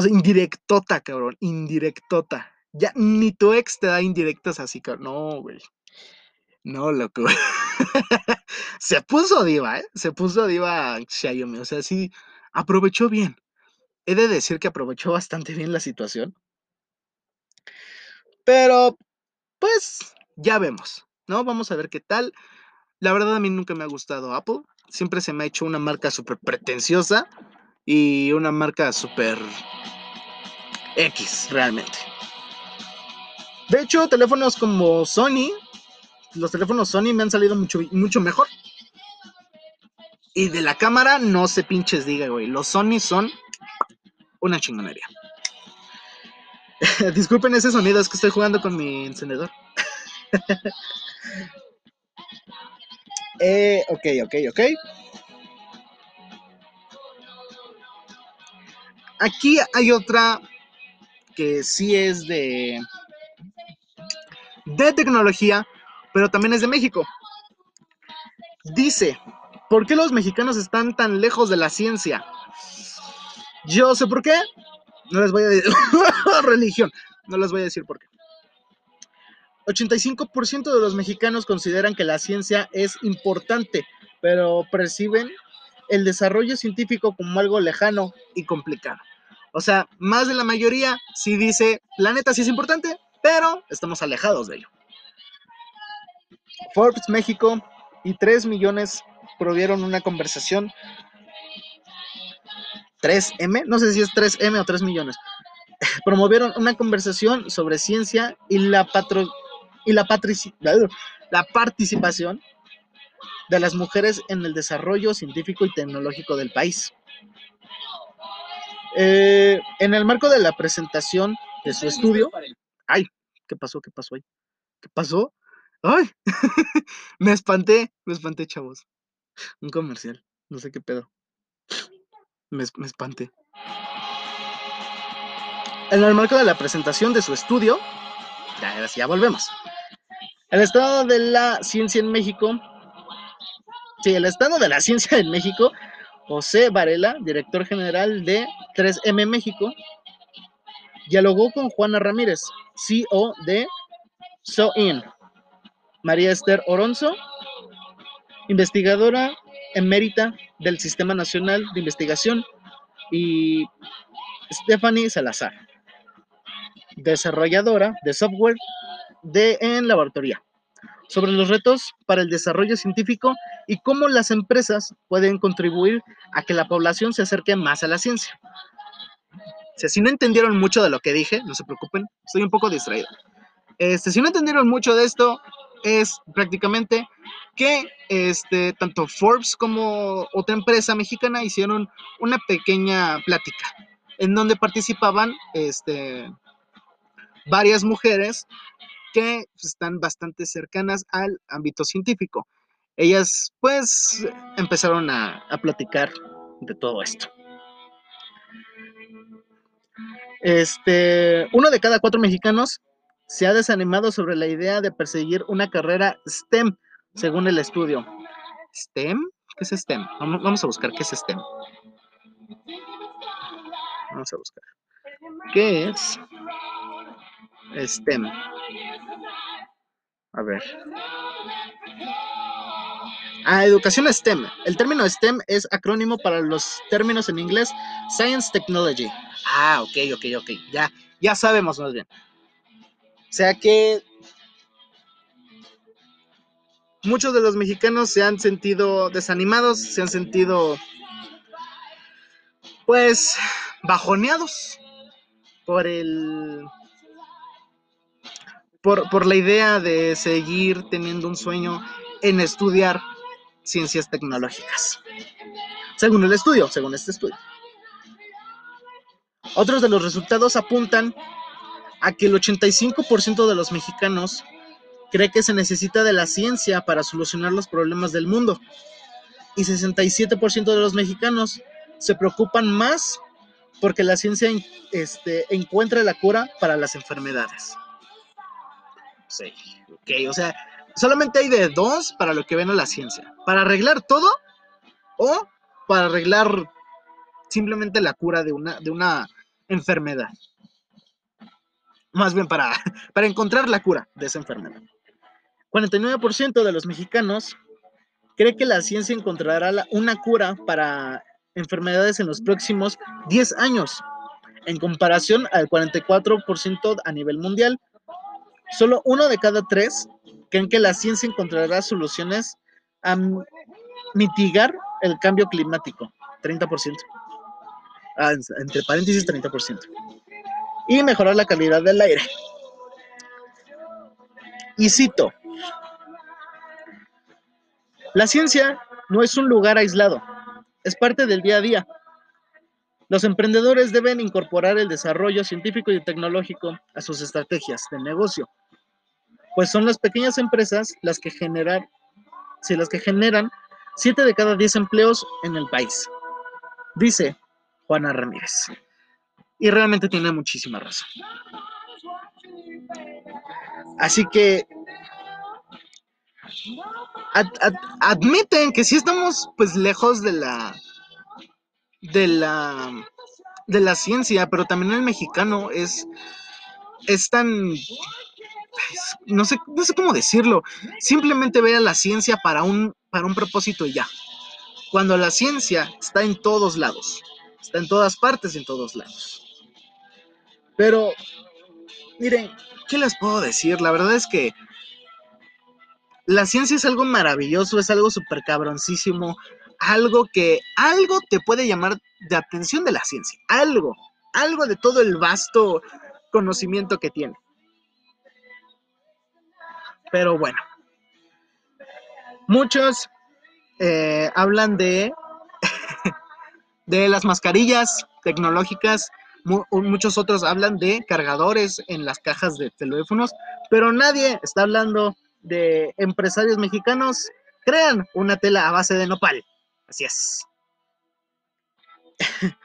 indirectota, cabrón. Indirectota. Ya ni tu ex te da indirectas así, cabrón. No, güey. No, loco. Se puso diva, ¿eh? Se puso diva Xiaomi. O sea, sí, aprovechó bien. He de decir que aprovechó bastante bien la situación. Pero, pues, ya vemos, ¿no? Vamos a ver qué tal. La verdad a mí nunca me ha gustado Apple. Siempre se me ha hecho una marca súper pretenciosa y una marca súper X, realmente. De hecho, teléfonos como Sony, los teléfonos Sony me han salido mucho, mucho mejor. Y de la cámara, no se pinches diga, güey. Los Sony son una chingonería. Disculpen ese sonido, es que estoy jugando con mi encendedor. eh, ok, ok, ok. Aquí hay otra que sí es de, de tecnología, pero también es de México. Dice, ¿por qué los mexicanos están tan lejos de la ciencia? Yo sé por qué, no les voy a decir religión, no les voy a decir por qué. 85% de los mexicanos consideran que la ciencia es importante, pero perciben el desarrollo científico como algo lejano y complicado. O sea, más de la mayoría sí dice, la neta sí es importante, pero estamos alejados de ello. Forbes México y 3 millones provieron una conversación 3M, no sé si es 3M o 3 millones, promovieron una conversación sobre ciencia y la, patro, y la, la participación de las mujeres en el desarrollo científico y tecnológico del país. Eh, en el marco de la presentación de su estudio, ay, ¿qué pasó? ¿Qué pasó ahí? ¿Qué pasó? Ay, me espanté, me espanté, chavos. Un comercial, no sé qué pedo me, me espanté. En el marco de la presentación de su estudio, ya, ya volvemos. El estado de la ciencia en México, sí, el estado de la ciencia en México, José Varela, director general de 3M México, dialogó con Juana Ramírez, CEO de SOIN, María Esther Oronzo, investigadora emérita del Sistema Nacional de Investigación, y Stephanie Salazar, desarrolladora de software de, en laboratoría, sobre los retos para el desarrollo científico y cómo las empresas pueden contribuir a que la población se acerque más a la ciencia. si no entendieron mucho de lo que dije, no se preocupen, estoy un poco distraído. Este, si no entendieron mucho de esto, es prácticamente que este, tanto Forbes como otra empresa mexicana hicieron una pequeña plática en donde participaban este, varias mujeres que están bastante cercanas al ámbito científico. Ellas pues empezaron a, a platicar de todo esto. Este, uno de cada cuatro mexicanos se ha desanimado sobre la idea de perseguir una carrera STEM, según el estudio. ¿STEM? ¿Qué es STEM? Vamos a buscar qué es STEM. Vamos a buscar. ¿Qué es STEM? A ver. Ah, educación STEM. El término STEM es acrónimo para los términos en inglés Science Technology. Ah, ok, ok, ok. Ya, ya sabemos más bien. O sea que muchos de los mexicanos se han sentido desanimados, se han sentido pues bajoneados por el por, por, la idea de seguir teniendo un sueño en estudiar ciencias tecnológicas. Según el estudio, según este estudio. Otros de los resultados apuntan a que el 85% de los mexicanos cree que se necesita de la ciencia para solucionar los problemas del mundo. Y 67% de los mexicanos se preocupan más porque la ciencia este, encuentre la cura para las enfermedades. Sí, ok, o sea, solamente hay de dos para lo que ven a la ciencia. Para arreglar todo o para arreglar simplemente la cura de una, de una enfermedad más bien para, para encontrar la cura de esa enfermedad. 49% de los mexicanos cree que la ciencia encontrará una cura para enfermedades en los próximos 10 años, en comparación al 44% a nivel mundial. Solo uno de cada tres creen que la ciencia encontrará soluciones a mitigar el cambio climático, 30%. Ah, entre paréntesis, 30% y mejorar la calidad del aire. Y cito, la ciencia no es un lugar aislado, es parte del día a día. Los emprendedores deben incorporar el desarrollo científico y tecnológico a sus estrategias de negocio, pues son las pequeñas empresas las que generan, si las que generan 7 de cada 10 empleos en el país, dice Juana Ramírez. Y realmente tiene muchísima razón. Así que admiten que sí estamos pues lejos de la de la de la ciencia, pero también el mexicano es es tan pues, no sé no sé cómo decirlo, simplemente ve a la ciencia para un para un propósito y ya. Cuando la ciencia está en todos lados, está en todas partes en todos lados. Pero, miren, ¿qué les puedo decir? La verdad es que la ciencia es algo maravilloso, es algo súper cabroncísimo, algo que, algo te puede llamar de atención de la ciencia, algo, algo de todo el vasto conocimiento que tiene. Pero bueno, muchos eh, hablan de, de las mascarillas tecnológicas muchos otros hablan de cargadores en las cajas de teléfonos, pero nadie está hablando de empresarios mexicanos. Crean una tela a base de nopal. Así es.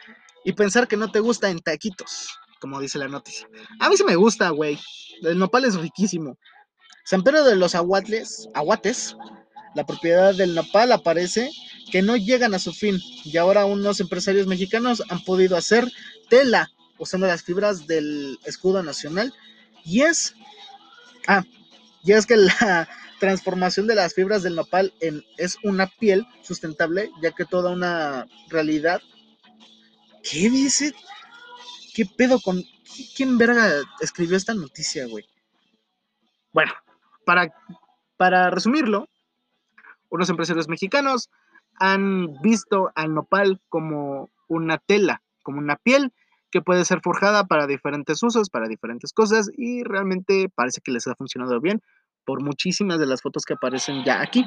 y pensar que no te gusta en taquitos, como dice la noticia. A mí sí me gusta, güey. El nopal es riquísimo. San Pedro de los Aguatles, Aguates, la propiedad del nopal aparece que no llegan a su fin y ahora unos empresarios mexicanos han podido hacer tela usando las fibras del escudo nacional y es ah y es que la, transformación de las fibras del nopal en es una piel sustentable, ya que toda una realidad. ¿Qué dice? ¿Qué pedo con quién verga escribió esta noticia, güey? Bueno, para para resumirlo, unos empresarios mexicanos han visto al nopal como una tela, como una piel que puede ser forjada para diferentes usos, para diferentes cosas y realmente parece que les ha funcionado bien por muchísimas de las fotos que aparecen ya aquí.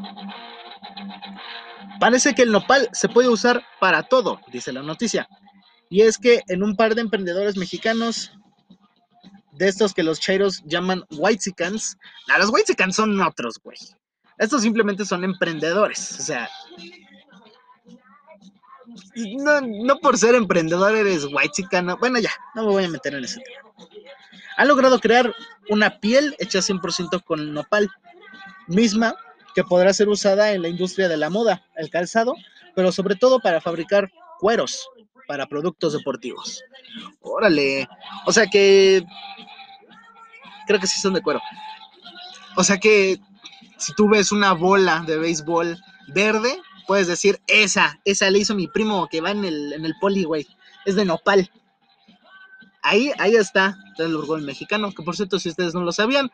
Parece que el nopal se puede usar para todo, dice la noticia. Y es que en un par de emprendedores mexicanos, de estos que los chairos llaman whitesicans, a los whitesicans son otros, güey. Estos simplemente son emprendedores, o sea, no, no por ser emprendedor eres white chicano. Bueno, ya, no me voy a meter en ese tema. Ha logrado crear una piel hecha 100% con nopal, misma que podrá ser usada en la industria de la moda, el calzado, pero sobre todo para fabricar cueros para productos deportivos. Órale, o sea que creo que sí son de cuero. O sea que si tú ves una bola de béisbol verde, puedes decir, esa, esa le hizo mi primo que va en el, en el poli, güey. Es de nopal. Ahí, ahí está el orgullo mexicano, que por cierto, si ustedes no lo sabían,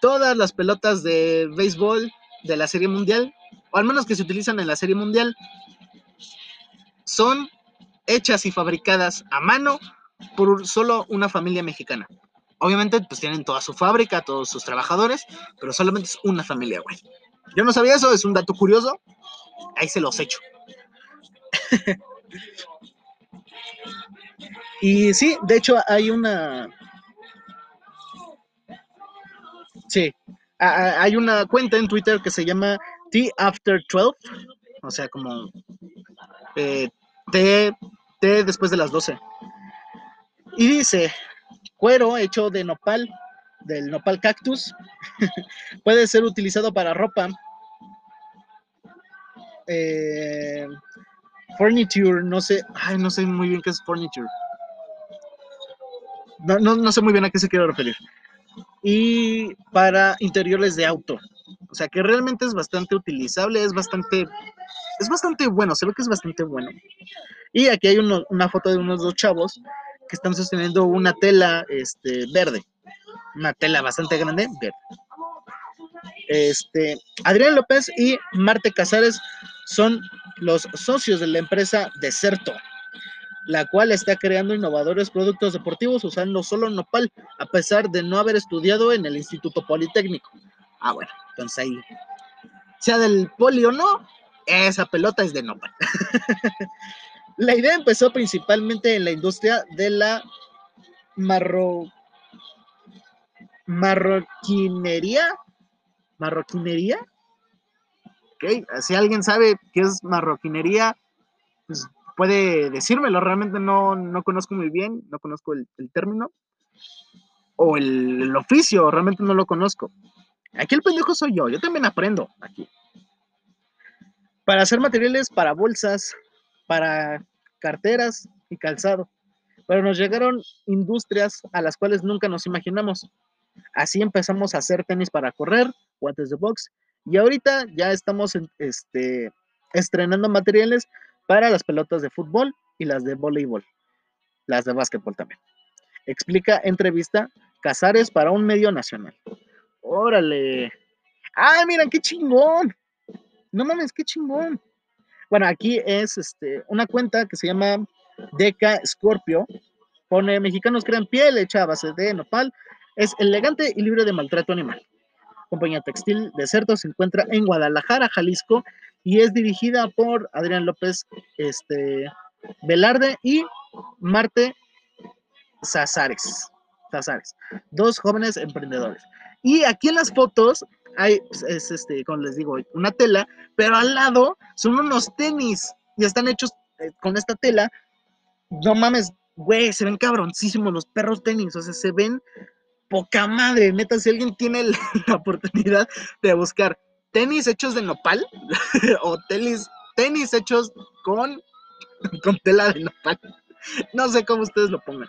todas las pelotas de béisbol de la Serie Mundial, o al menos que se utilizan en la Serie Mundial, son hechas y fabricadas a mano por solo una familia mexicana. Obviamente, pues tienen toda su fábrica, todos sus trabajadores, pero solamente es una familia, güey. Yo no sabía eso, es un dato curioso, ahí se los echo. y sí, de hecho hay una... Sí, hay una cuenta en Twitter que se llama T After 12, o sea, como eh, T, T después de las 12. Y dice, cuero hecho de nopal, del nopal cactus, puede ser utilizado para ropa, eh, furniture, no sé, ay, no sé muy bien qué es furniture. No, no, sé muy bien a qué se quiere referir. Y para interiores de auto. O sea que realmente es bastante utilizable, es bastante, es bastante bueno, se ve que es bastante bueno. Y aquí hay una foto de unos dos chavos que están sosteniendo una tela este, verde. Una tela bastante grande, verde. Este, Adrián López y Marte Casares son los socios de la empresa Deserto, la cual está creando innovadores productos deportivos usando solo nopal, a pesar de no haber estudiado en el Instituto Politécnico. Ah, bueno, entonces ahí, sea del poli o no, esa pelota es de nopal. la idea empezó principalmente en la industria de la marro... marroquinería. ¿Marroquinería? Si alguien sabe qué es marroquinería, pues puede decírmelo. Realmente no, no conozco muy bien, no conozco el, término. O el, oficio, realmente no lo conozco. Aquí el pendejo soy yo, yo también aprendo aquí. Para hacer materiales para bolsas, para carteras y calzado. Pero nos llegaron industrias a las cuales nunca nos imaginamos. Así empezamos a hacer tenis para correr, guantes de box y ahorita ya estamos este, estrenando materiales para las pelotas de fútbol y las de voleibol, las de básquetbol también. Explica entrevista Casares para un medio nacional. Órale. Ah, miren, qué chingón. No mames, qué chingón. Bueno, aquí es este, una cuenta que se llama Deca Scorpio. Pone mexicanos crean piel hecha a base de nopal. Es elegante y libre de maltrato animal compañía textil Deserto, se encuentra en Guadalajara, Jalisco, y es dirigida por Adrián López este, Velarde y Marte Zazares, Zazares, dos jóvenes emprendedores. Y aquí en las fotos hay, es este, como les digo, una tela, pero al lado son unos tenis y están hechos eh, con esta tela. No mames, güey, se ven cabroncísimos los perros tenis, o sea, se ven poca madre, neta, si alguien tiene la oportunidad de buscar tenis hechos de nopal o tenis, tenis hechos con, con tela de nopal, no sé cómo ustedes lo pongan,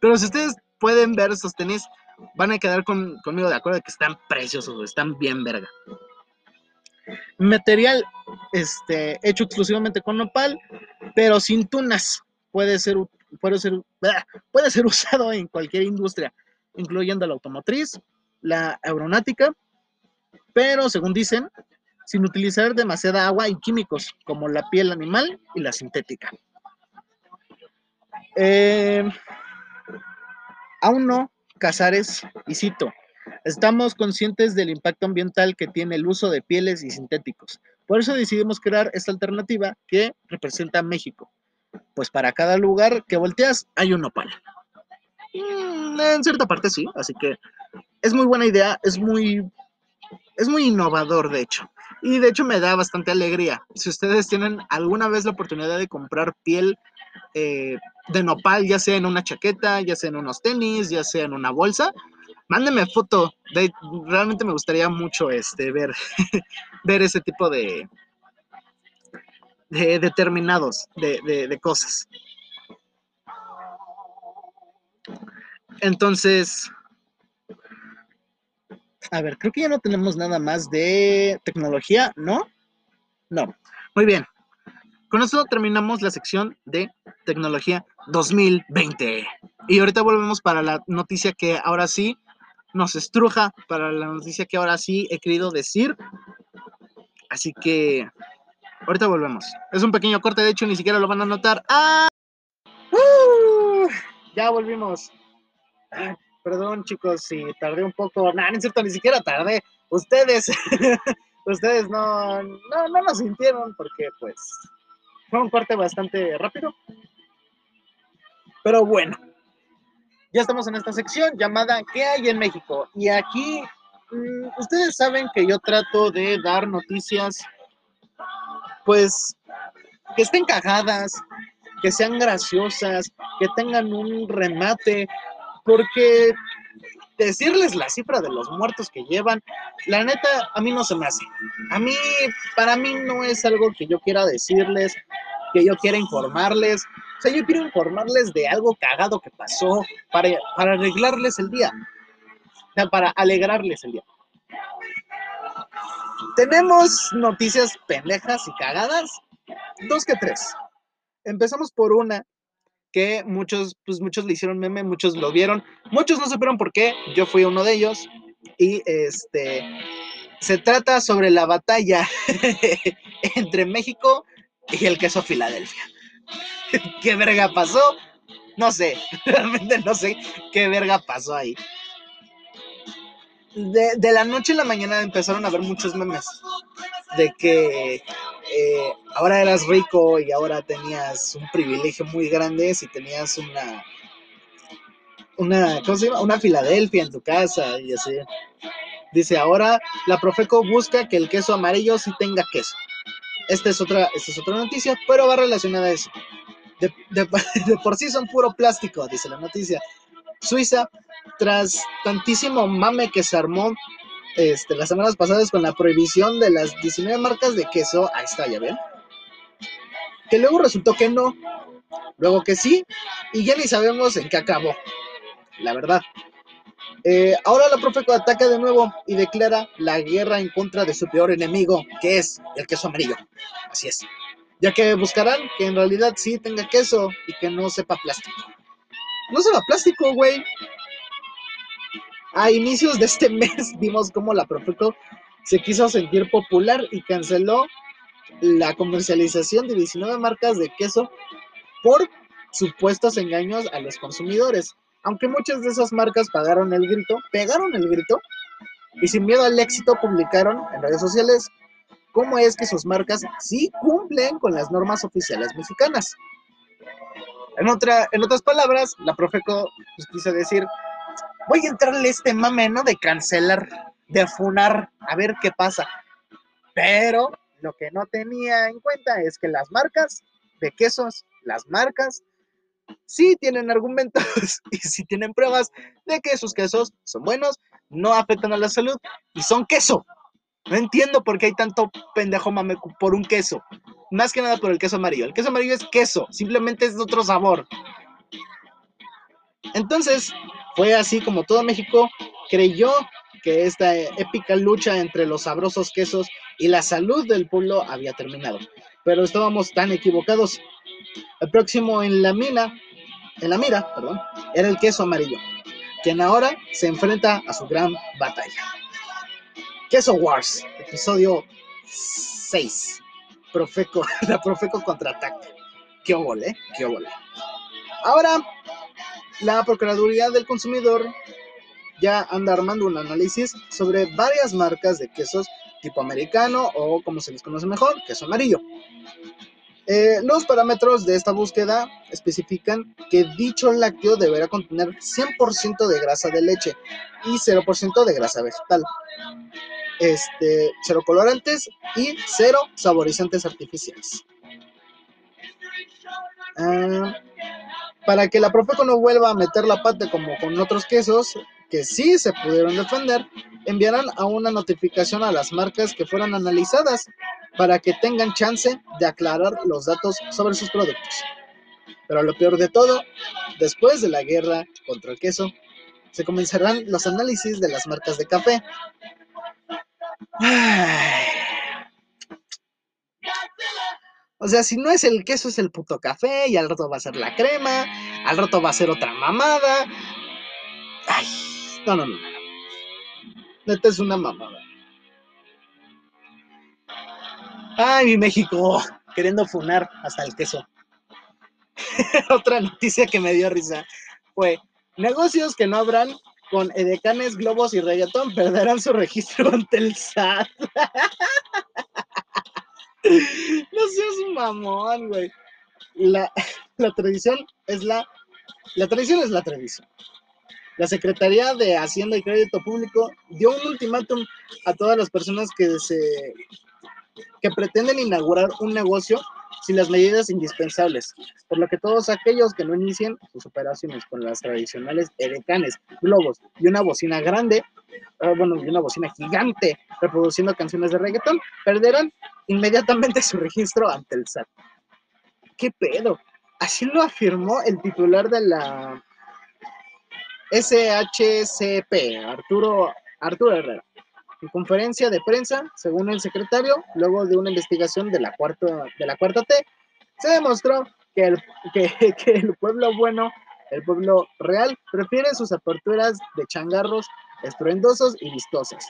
pero si ustedes pueden ver esos tenis, van a quedar conmigo de acuerdo que están preciosos, están bien verga. Material este, hecho exclusivamente con nopal, pero sin tunas. Puede ser, puede ser, puede ser usado en cualquier industria, incluyendo la automotriz, la aeronáutica, pero según dicen, sin utilizar demasiada agua y químicos, como la piel animal y la sintética. Eh, aún no, Casares, y cito, estamos conscientes del impacto ambiental que tiene el uso de pieles y sintéticos. Por eso decidimos crear esta alternativa que representa a México. Pues para cada lugar que volteas hay un nopal. Mm, en cierta parte sí, así que es muy buena idea, es muy, es muy innovador de hecho. Y de hecho me da bastante alegría. Si ustedes tienen alguna vez la oportunidad de comprar piel eh, de nopal, ya sea en una chaqueta, ya sea en unos tenis, ya sea en una bolsa, mándenme foto. Realmente me gustaría mucho este, ver, ver ese tipo de, de determinados de, de cosas. Entonces, a ver, creo que ya no tenemos nada más de tecnología, ¿no? No. Muy bien. Con esto terminamos la sección de tecnología 2020. Y ahorita volvemos para la noticia que ahora sí nos estruja, para la noticia que ahora sí he querido decir. Así que ahorita volvemos. Es un pequeño corte, de hecho ni siquiera lo van a notar. ¡Ah! ¡Uh! Ya volvimos. Ah, perdón chicos si tardé un poco. No, no es cierto, ni siquiera tardé. Ustedes, ustedes no, no, no lo sintieron porque pues fue un corte bastante rápido. Pero bueno, ya estamos en esta sección llamada ¿Qué hay en México? Y aquí mm, ustedes saben que yo trato de dar noticias, pues, que estén cagadas, que sean graciosas, que tengan un remate, porque decirles la cifra de los muertos que llevan, la neta, a mí no se me hace. A mí, para mí no es algo que yo quiera decirles, que yo quiera informarles. O sea, yo quiero informarles de algo cagado que pasó para, para arreglarles el día. O sea, para alegrarles el día. Tenemos noticias pendejas y cagadas. Dos que tres. Empezamos por una que muchos, pues muchos le hicieron meme, muchos lo vieron, muchos no supieron por qué, yo fui uno de ellos, y este, se trata sobre la batalla entre México y el queso Filadelfia. ¿Qué verga pasó? No sé, realmente no sé qué verga pasó ahí. De, de la noche a la mañana empezaron a ver muchos memes de que eh, ahora eras rico y ahora tenías un privilegio muy grande si tenías una, una, ¿cómo se llama? Una Filadelfia en tu casa y así. Dice, ahora la Profeco busca que el queso amarillo sí tenga queso. Esta es otra, esta es otra noticia, pero va relacionada a eso. De, de, por sí son puro plástico, dice la noticia. Suiza, tras tantísimo mame que se armó este, las semanas pasadas con la prohibición de las 19 marcas de queso. Ahí está, ya ven. Que luego resultó que no, luego que sí, y ya ni sabemos en qué acabó. La verdad. Eh, ahora la Profeco ataca de nuevo y declara la guerra en contra de su peor enemigo, que es el queso amarillo. Así es. Ya que buscarán que en realidad sí tenga queso y que no sepa plástico. No sepa plástico, güey. A inicios de este mes vimos cómo la Profeco se quiso sentir popular y canceló la comercialización de 19 marcas de queso por supuestos engaños a los consumidores. Aunque muchas de esas marcas pagaron el grito, pegaron el grito y sin miedo al éxito publicaron en redes sociales cómo es que sus marcas sí cumplen con las normas oficiales mexicanas. En, otra, en otras palabras, la Profeco pues, quiso decir, voy a entrarle este mame, ¿no? De cancelar, de funar, a ver qué pasa. Pero lo que no tenía en cuenta es que las marcas de quesos, las marcas, sí tienen argumentos y sí tienen pruebas de que sus quesos son buenos, no afectan a la salud y son queso. No entiendo por qué hay tanto pendejo mame por un queso. Más que nada por el queso amarillo. El queso amarillo es queso, simplemente es otro sabor. Entonces, fue así como todo México creyó que esta épica lucha entre los sabrosos quesos y la salud del pueblo había terminado. Pero estábamos tan equivocados. El próximo en la mina, en la mira, perdón, era el queso amarillo, quien ahora se enfrenta a su gran batalla. Queso Wars, episodio 6. Profeco, la Profeco contraataca. Qué ¿eh? qué óvole. Ahora, la Procuraduría del Consumidor ya anda armando un análisis sobre varias marcas de quesos tipo americano o como se les conoce mejor, queso amarillo. Eh, los parámetros de esta búsqueda especifican que dicho lácteo deberá contener 100% de grasa de leche y 0% de grasa vegetal, este, cero colorantes y cero saborizantes artificiales. Ah, para que la Profeco no vuelva a meter la pata como con otros quesos que sí se pudieron defender, enviarán a una notificación a las marcas que fueron analizadas para que tengan chance de aclarar los datos sobre sus productos. Pero lo peor de todo, después de la guerra contra el queso, se comenzarán los análisis de las marcas de café. O sea, si no es el queso, es el puto café, y al rato va a ser la crema, al rato va a ser otra mamada. Ay, no, no, no. Neta es una mamada. Ay, mi México, queriendo funar hasta el queso. Otra noticia que me dio risa fue, negocios que no habrán con edecanes, globos y reggaetón perderán su registro ante el SAT. No seas mamón, güey. La, la tradición es la... La tradición es la tradición. La Secretaría de Hacienda y Crédito Público dio un ultimátum a todas las personas que se que pretenden inaugurar un negocio sin las medidas indispensables, por lo que todos aquellos que no inicien sus operaciones con las tradicionales edecanes, globos y una bocina grande, ah, bueno, y una bocina gigante reproduciendo canciones de reggaetón, perderán inmediatamente su registro ante el SAT. ¿Qué pedo? Así lo afirmó el titular de la SHCP, Arturo, Arturo Herrera. En conferencia de prensa, según el secretario, luego de una investigación de la cuarta, de la cuarta T, se demostró que el, que, el pueblo bueno, el pueblo real, prefiere sus aperturas de changarros estruendosos y vistosas.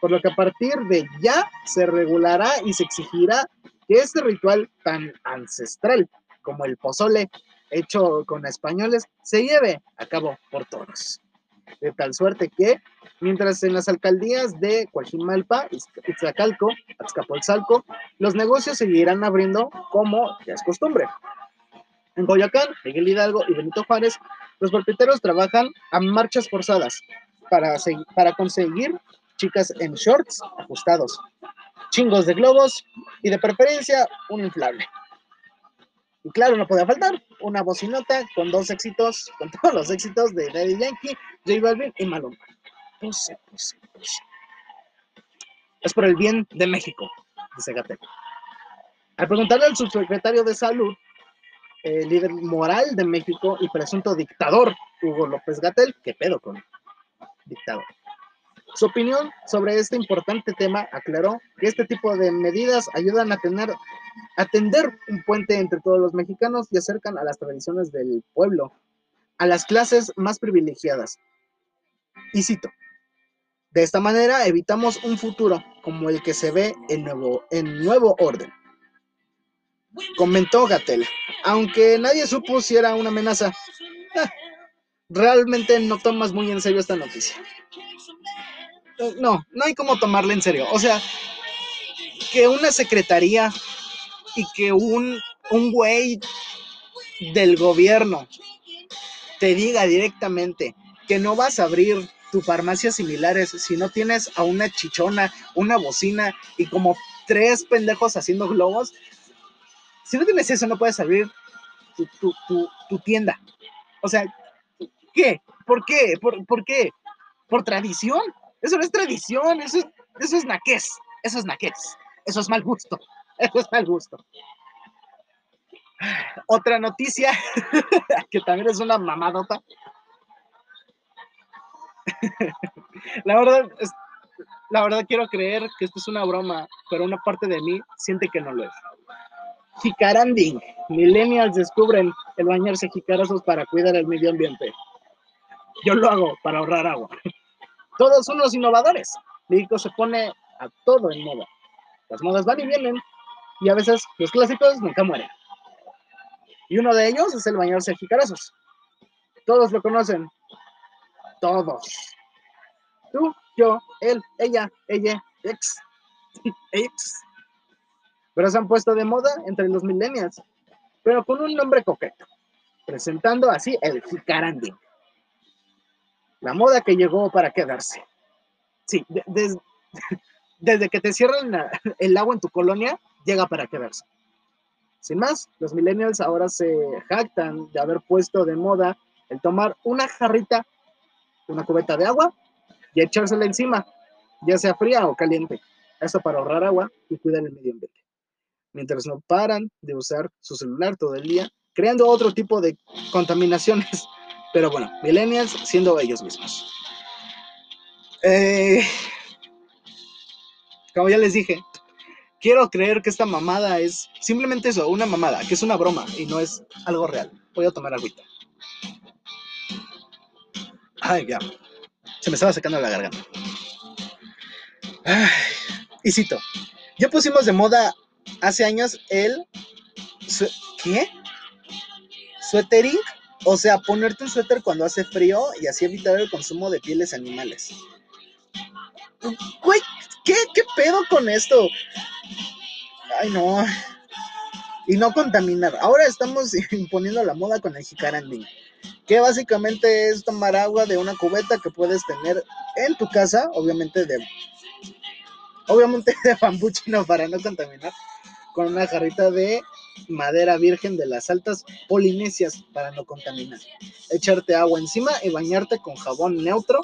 Por lo que a partir de ya se regulará y se exigirá que este ritual tan ancestral como el pozole hecho con españoles se lleve a cabo por todos de tal suerte que, mientras en las alcaldías de Coajimalpa, Iztacalco, Azcapotzalco, los negocios seguirán abriendo como ya es costumbre. En Coyoacán, Miguel Hidalgo y Benito Juárez, los propietarios trabajan a marchas forzadas para, para conseguir chicas en shorts ajustados, chingos de globos y de preferencia un inflable. Y claro, no podía faltar una bocinota con dos éxitos, con todos los éxitos de Daddy Yankee, J Balvin y Maluma. Puse, puse, puse. Es por el bien de México, dice Gatel. Al preguntarle al subsecretario de Salud, líder moral de México y presunto dictador, Hugo López Gatel, ¿qué pedo con dictador? Su opinión sobre este importante tema aclaró que este tipo de medidas ayudan a tener atender un puente entre todos los mexicanos y acercan a las tradiciones del pueblo, a las clases más privilegiadas. Y cito, de esta manera evitamos un futuro como el que se ve en nuevo, en nuevo orden. Comentó Gatel, aunque nadie supo si era una amenaza. Ah, realmente no tomas muy en serio esta noticia. No, no hay como tomarla en serio. O sea, que una secretaría y que un, un güey del gobierno te diga directamente que no vas a abrir tu farmacia similares si no tienes a una chichona, una bocina y como tres pendejos haciendo globos. Si no tienes eso, no puedes abrir tu, tu, tienda. O sea, ¿qué? ¿Por qué? ¿Por, ¿Por qué? ¿Por tradición? Eso no es tradición, eso es, eso es naqués, eso es naqués, eso es mal gusto, eso es mal gusto. Otra noticia, que también es una mamadota. la verdad, es, la verdad quiero creer que esto es una broma, pero una parte de mí siente que no lo es. Jicaranding. Millennials descubren el bañarse jicarazos para cuidar el medio ambiente. Yo lo hago para ahorrar agua. Todos son los innovadores. México se pone a todo en moda. Las modas van y vienen y a veces los clásicos nunca mueren. Y uno de ellos es el bañarse jicarazos. Todos lo conocen. Todos. Tú, yo, él, ella, ella, ex, ex. Pero se han puesto de moda entre los millennials, pero con un nombre coqueto, presentando así el jicarandi. La moda que llegó para quedarse. Sí, desde que te cierran el agua en tu colonia, llega para quedarse. Sin más, los millennials ahora se jactan de haber puesto de moda el tomar una jarrita, una cubeta de agua y echársela encima, ya sea fría o caliente. Esto para ahorrar agua y cuidar el medio ambiente. Mientras no paran de usar su celular todo el día, creando otro tipo de contaminaciones. Pero bueno, millennials siendo ellos mismos. Eh, como ya les dije, quiero creer que esta mamada es simplemente eso, una mamada, que es una broma y no es algo real. Voy a tomar agüita. Ay, ya. Se me estaba secando la garganta. Ay, y cito. Ya pusimos de moda hace años el... ¿Qué? Suétering. O sea, ponerte un suéter cuando hace frío y así evitar el consumo de pieles animales. Güey, ¿qué, ¿qué pedo con esto? Ay, no. Y no contaminar. Ahora estamos imponiendo la moda con el jicarandín que básicamente es tomar agua de una cubeta que puedes tener en tu casa, obviamente de obviamente de bambú chino para no contaminar, con una jarrita de madera virgen de las altas polinesias para no contaminar. Echarte agua encima y bañarte con jabón neutro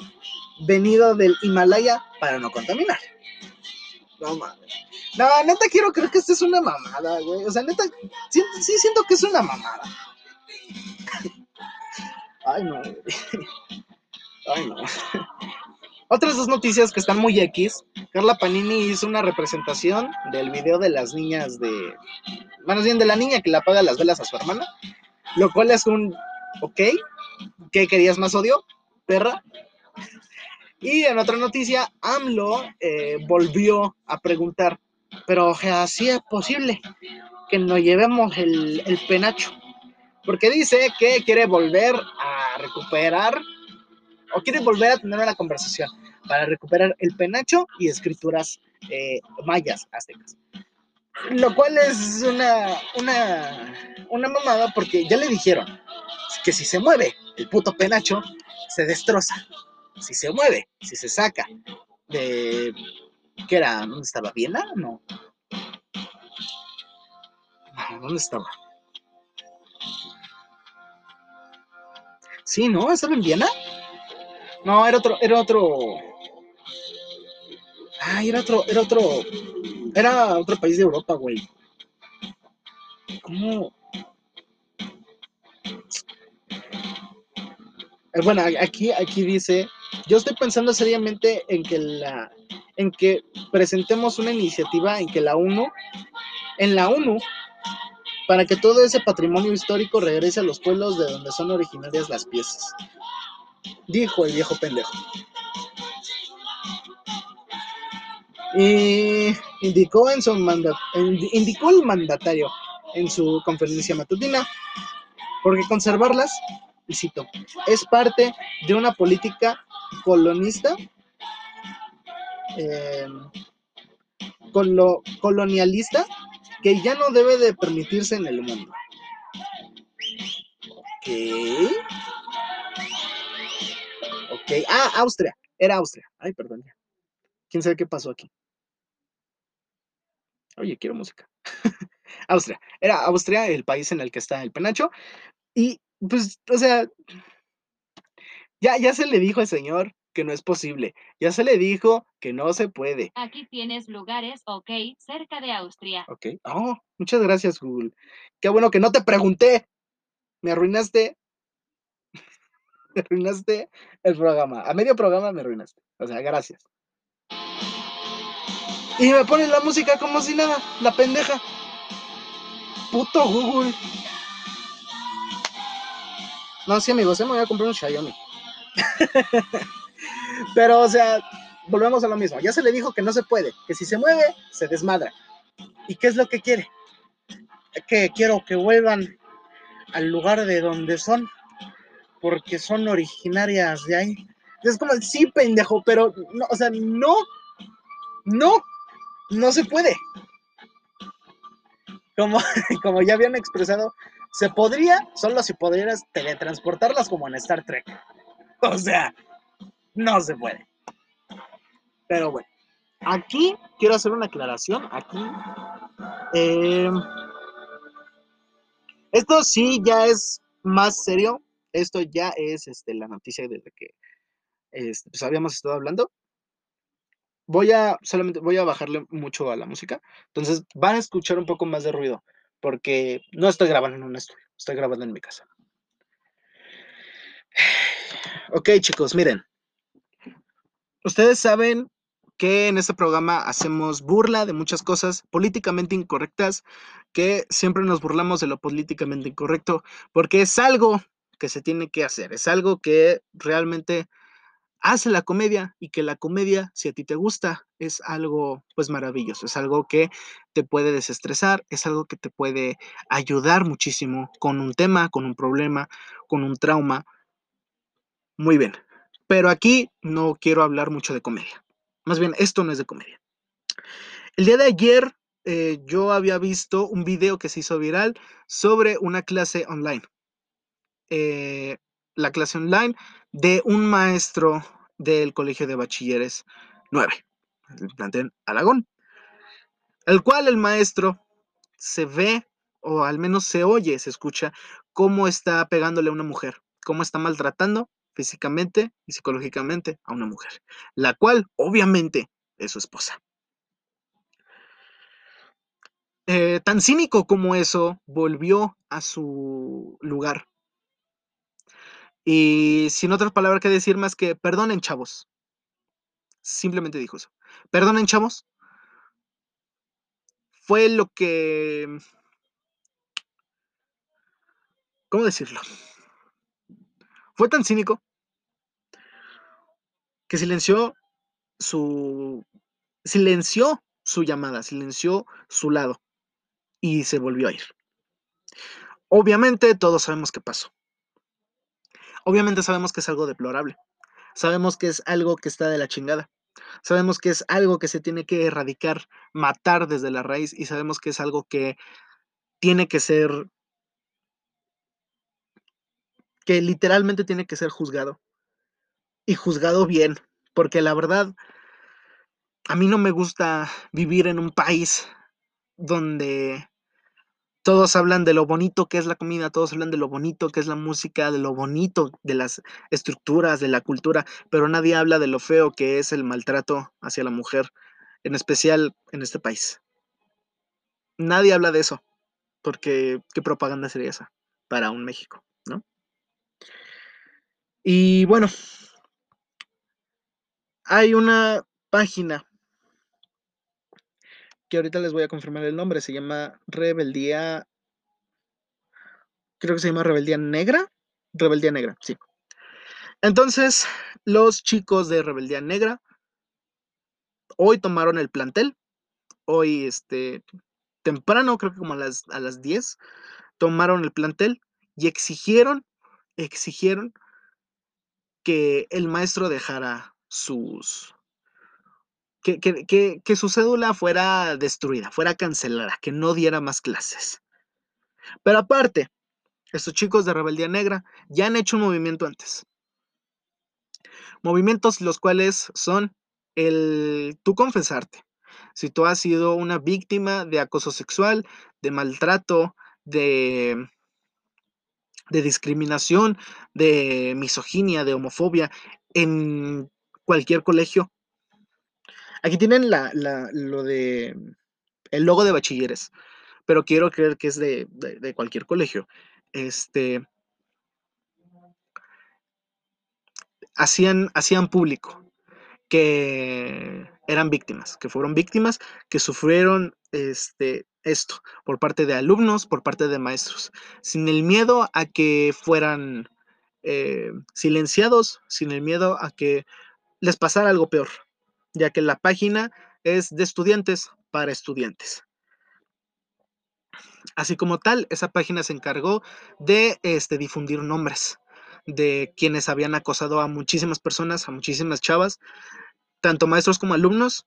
venido del Himalaya para no contaminar. No mames. No, neta quiero creer que esto es una mamada, güey. O sea, neta, sí, sí siento que es una mamada. Ay, no. Ay, no. Otras dos noticias que están muy X. Carla Panini hizo una representación del video de las niñas de. Más bien de la niña que le apaga las velas a su hermana. Lo cual es un. Ok. ¿Qué querías más odio? Perra. Y en otra noticia, AMLO eh, volvió a preguntar. Pero, o sea, ¿sí es posible que nos llevemos el penacho? Porque dice que quiere volver a recuperar o quiere volver a tener una conversación para recuperar el penacho y escrituras eh, mayas aztecas. Lo cual es una, una, una mamada porque ya le dijeron que si se mueve el puto penacho, se destroza. Si se mueve, si se saca de... ¿Qué era? ¿Dónde estaba? ¿Viena? No. ¿Dónde estaba? Sí, ¿no? ¿Estaba en Viena? No, era otro, era otro. Ay, era otro, era otro. Era otro país de Europa, güey. ¿Cómo? Eh, bueno, aquí, aquí dice, yo estoy pensando seriamente en que la, en que presentemos una iniciativa en que la ONU, en la ONU, para que todo ese patrimonio histórico regrese a los pueblos de donde son originarias las piezas, dijo el viejo pendejo. Y indicó, en su indicó el mandatario en su conferencia matutina, porque conservarlas, y cito, es parte de una política colonista, eh, colonialista que ya no debe de permitirse en el mundo. Ok. Ah, Austria. Era Austria. Ay, perdón. ¿Quién sabe qué pasó aquí? Oye, quiero música. Austria. Era Austria el país en el que está el penacho. Y pues, o sea, ya, ya se le dijo al señor que no es posible. Ya se le dijo que no se puede. Aquí tienes lugares, ok, cerca de Austria. Ok. Oh, muchas gracias, Google. Qué bueno que no te pregunté. Me arruinaste. Arruinaste el programa. A medio programa me arruinaste. O sea, gracias. Y me pones la música como si nada, la pendeja. Puto Google. No, sí, amigos, me voy a comprar un Xiaomi. Pero, o sea, volvemos a lo mismo. Ya se le dijo que no se puede, que si se mueve, se desmadra. ¿Y qué es lo que quiere? Que quiero que vuelvan al lugar de donde son, porque son originarias de ahí. Es como, sí, pendejo, pero, no, o sea, no, no, no se puede. Como, como ya habían expresado, se podría, solo si podrías teletransportarlas como en Star Trek. O sea, no se puede. Pero bueno, aquí quiero hacer una aclaración. Aquí. eh, esto sí ya es más serio. Esto ya es este, la noticia de la que este, pues, habíamos estado hablando. Voy a solamente voy a bajarle mucho a la música. Entonces van a escuchar un poco más de ruido. Porque no estoy grabando en un estudio, estoy grabando en mi casa. Ok, chicos, miren. Ustedes saben que en este programa hacemos burla de muchas cosas políticamente incorrectas, que siempre nos burlamos de lo políticamente incorrecto, porque es algo que se tiene que hacer, es algo que realmente hace la comedia y que la comedia, si a ti te gusta, es algo pues maravilloso, es algo que te puede desestresar, es algo que te puede ayudar muchísimo con un tema, con un problema, con un trauma. Muy bien, pero aquí no quiero hablar mucho de comedia. Más bien, esto no es de comedia. El día de ayer eh, yo había visto un video que se hizo viral sobre una clase online. Eh, la clase online de un maestro del Colegio de Bachilleres 9, el plantel Aragón, el cual el maestro se ve, o al menos se oye, se escucha, cómo está pegándole a una mujer, cómo está maltratando físicamente y psicológicamente a una mujer, la cual obviamente es su esposa. Eh, tan cínico como eso, volvió a su lugar. Y sin otras palabras que decir más que perdonen, chavos. Simplemente dijo eso. Perdonen, chavos. Fue lo que... ¿Cómo decirlo? Fue tan cínico que silenció su... Silenció su llamada, silenció su lado y se volvió a ir. Obviamente todos sabemos qué pasó. Obviamente sabemos que es algo deplorable. Sabemos que es algo que está de la chingada. Sabemos que es algo que se tiene que erradicar, matar desde la raíz y sabemos que es algo que tiene que ser, que literalmente tiene que ser juzgado. Y juzgado bien, porque la verdad, a mí no me gusta vivir en un país donde todos hablan de lo bonito que es la comida, todos hablan de lo bonito que es la música, de lo bonito de las estructuras, de la cultura, pero nadie habla de lo feo que es el maltrato hacia la mujer, en especial en este país. Nadie habla de eso, porque qué propaganda sería esa para un México, ¿no? Y bueno, hay una página que ahorita les voy a confirmar el nombre, se llama Rebeldía, creo que se llama Rebeldía Negra, Rebeldía Negra, sí. Entonces, los chicos de Rebeldía Negra hoy tomaron el plantel, hoy este, temprano, creo que como a las, a las 10, tomaron el plantel y exigieron, exigieron que el maestro dejara sus, que, que, que, su cédula fuera destruida, fuera cancelada, que no diera más clases. Pero aparte, estos chicos de Rebeldía Negra ya han hecho un movimiento antes. Movimientos los cuales son el tú confesarte. Si tú has sido una víctima de acoso sexual, de maltrato, de, de discriminación, de misoginia, de homofobia en cualquier colegio. Aquí tienen lo de el logo de bachilleres, pero quiero creer que es de cualquier colegio. Este, hacían, hacían público que eran víctimas, que fueron víctimas, que sufrieron este, esto por parte de alumnos, por parte de maestros, sin el miedo a que fueran eh, silenciados, sin el miedo a que les pasara algo peor, ya que la página es de estudiantes para estudiantes. Así como tal, esa página se encargó de este, difundir nombres de quienes habían acosado a muchísimas personas, a muchísimas chavas, tanto maestros como alumnos,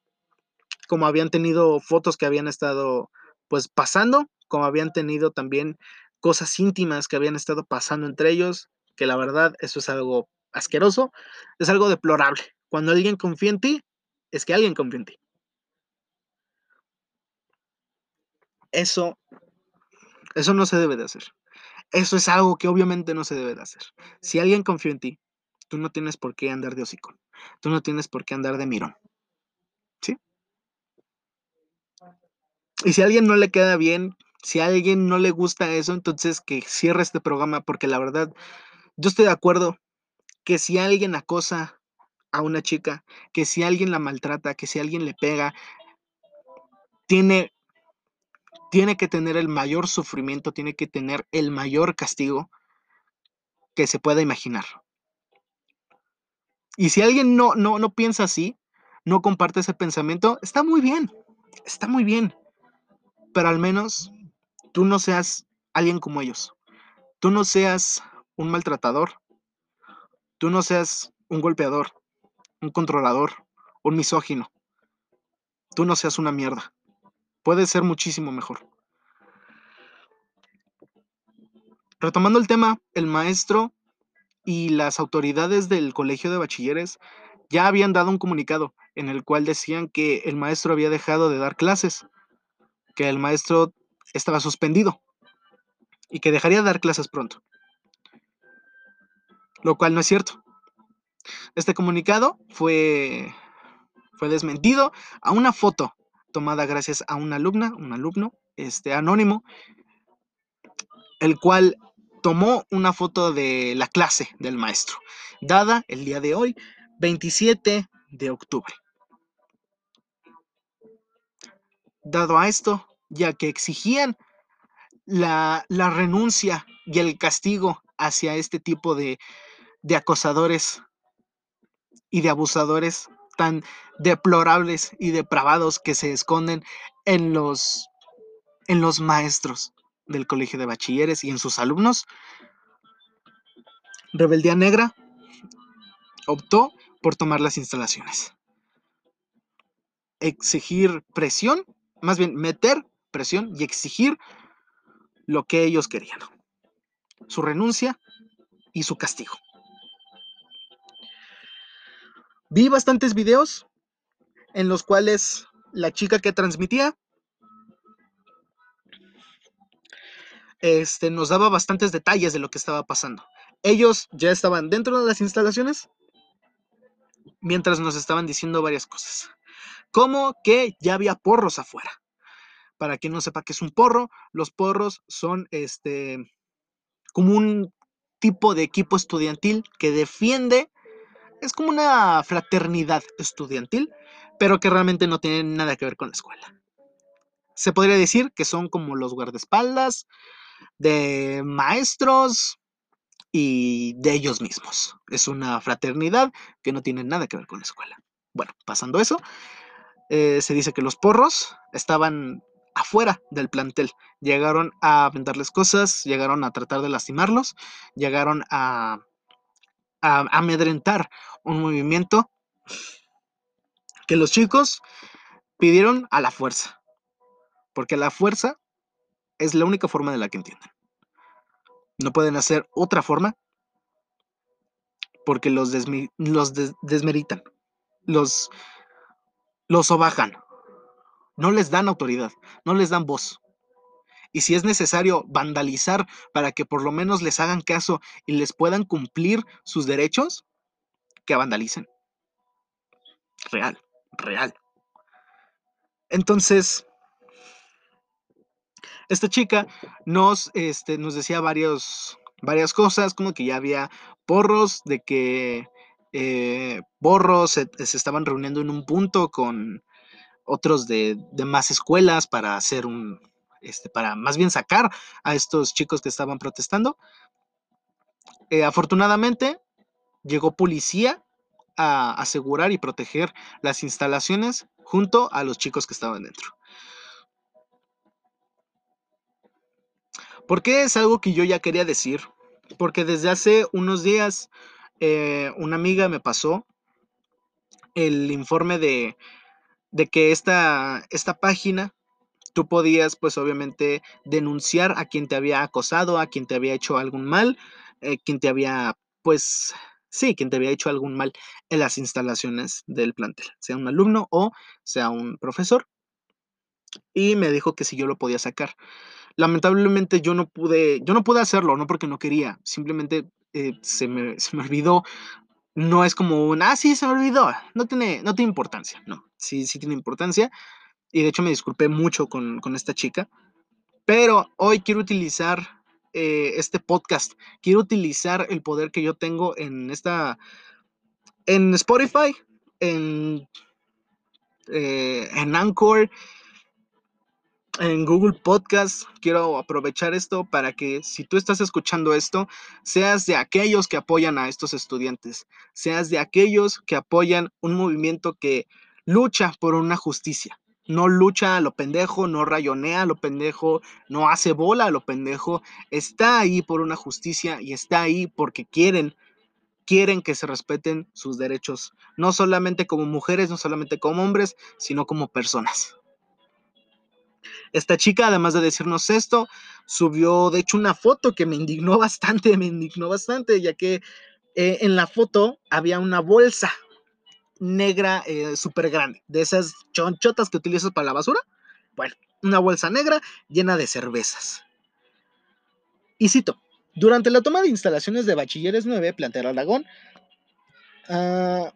como habían tenido fotos que habían estado pues pasando, como habían tenido también cosas íntimas que habían estado pasando entre ellos, que la verdad eso es algo asqueroso, es algo deplorable. Cuando alguien confía en ti, es que alguien confía en ti. Eso, eso no se debe de hacer. Eso es algo que obviamente no se debe de hacer. Si alguien confía en ti, tú no tienes por qué andar de hocico. Tú no tienes por qué andar de mirón. ¿Sí? Y si a alguien no le queda bien, si a alguien no le gusta eso, entonces que cierre este programa, porque la verdad, yo estoy de acuerdo que si alguien acosa a una chica, que si alguien la maltrata, que si alguien le pega, tiene, tiene que tener el mayor sufrimiento, tiene que tener el mayor castigo que se pueda imaginar. Y si alguien no, no, no piensa así, no comparte ese pensamiento, está muy bien, está muy bien. Pero al menos tú no seas alguien como ellos. Tú no seas un maltratador. Tú no seas un golpeador, un controlador, un misógino. Tú no seas una mierda. Puedes ser muchísimo mejor. Retomando el tema, el maestro y las autoridades del colegio de bachilleres ya habían dado un comunicado en el cual decían que el maestro había dejado de dar clases, que el maestro estaba suspendido y que dejaría de dar clases pronto. Lo cual no es cierto. Este comunicado fue, fue desmentido a una foto tomada gracias a una alumna, un alumno, este anónimo, el cual tomó una foto de la clase del maestro, dada el día de hoy, 27 de octubre. Dado a esto, ya que exigían la, la renuncia y el castigo hacia este tipo de, de acosadores y de abusadores tan deplorables y depravados que se esconden en los, en los maestros del colegio de bachilleres y en sus alumnos. Rebeldía Negra optó por tomar las instalaciones. Exigir presión, más bien meter presión y exigir lo que ellos querían. Su renuncia y su castigo. Vi bastantes videos en los cuales la chica que transmitía este, nos daba bastantes detalles de lo que estaba pasando. Ellos ya estaban dentro de las instalaciones mientras nos estaban diciendo varias cosas. Como que ya había porros afuera. Para quien no sepa qué es un porro, los porros son este como un tipo de equipo estudiantil que defiende, es como una fraternidad estudiantil, pero que realmente no tiene nada que ver con la escuela. Se podría decir que son como los guardaespaldas de maestros y de ellos mismos. Es una fraternidad que no tiene nada que ver con la escuela. Bueno, pasando eso, eh, se dice que los porros estaban afuera del plantel. Llegaron a aventarles cosas, llegaron a tratar de lastimarlos, llegaron a, a amedrentar un movimiento que los chicos pidieron a la fuerza. Porque la fuerza es la única forma de la que entienden. No pueden hacer otra forma porque los, desmeritan, los, los sobajan, no les dan autoridad, no les dan voz. Y si es necesario vandalizar para que por lo menos les hagan caso y les puedan cumplir sus derechos, que vandalicen. real, real. Entonces, esta chica nos, este, nos decía varias cosas, como que ya había porros, de que eh, borros se, se estaban reuniendo en un punto con otros de, de más escuelas para hacer un, este, para más bien sacar a estos chicos que estaban protestando. Eh, afortunadamente, llegó policía a asegurar y proteger las instalaciones junto a los chicos que estaban dentro. ¿Por qué es algo que yo ya quería decir? Porque desde hace unos días eh, una amiga me pasó el informe de, de que esta, esta página tú podías pues obviamente denunciar a quien te había acosado, a quien te había hecho algún mal, eh, quien te había pues sí, quien te había hecho algún mal en las instalaciones del plantel, sea un alumno o sea un profesor. Y me dijo que si yo lo podía sacar. Lamentablemente yo no pude, yo no pude hacerlo, no porque no quería, simplemente eh, se, me, se me olvidó no es como un, ah, sí, se me olvidó, no tiene, no tiene importancia, no, sí, sí tiene importancia, y de hecho me disculpé mucho con, con esta chica, pero hoy quiero utilizar eh, este podcast, quiero utilizar el poder que yo tengo en esta, en Spotify, en, eh, en Anchor, en Google Podcast. Quiero aprovechar esto para que si tú estás escuchando esto, seas de aquellos que apoyan a estos estudiantes, seas de aquellos que apoyan un movimiento que lucha por una justicia. No lucha a lo pendejo, no rayonea a lo pendejo, no hace bola a lo pendejo, está ahí por una justicia y está ahí porque quieren quieren que se respeten sus derechos, no solamente como mujeres, no solamente como hombres, sino como personas. Esta chica, además de decirnos esto, subió de hecho una foto que me indignó bastante, me indignó bastante, ya que eh, en la foto había una bolsa negra eh, súper grande, de esas chonchotas que utilizas para la basura. Bueno, una bolsa negra llena de cervezas. Y cito, durante la toma de instalaciones de Bachilleres 9, Plantel Aragón, ah,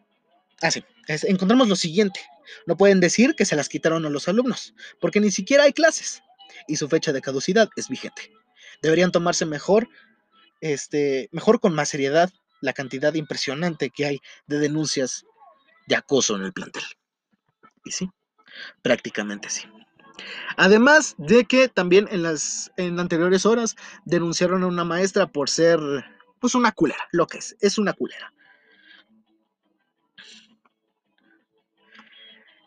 sí, es, encontramos lo siguiente. No pueden decir que se las quitaron a los alumnos, porque ni siquiera hay clases y su fecha de caducidad es vigente. Deberían tomarse mejor, este, mejor con más seriedad la cantidad impresionante que hay de denuncias de acoso en el plantel. Y sí, prácticamente sí. Además de que también en las en anteriores horas denunciaron a una maestra por ser pues una culera, lo que es, es una culera.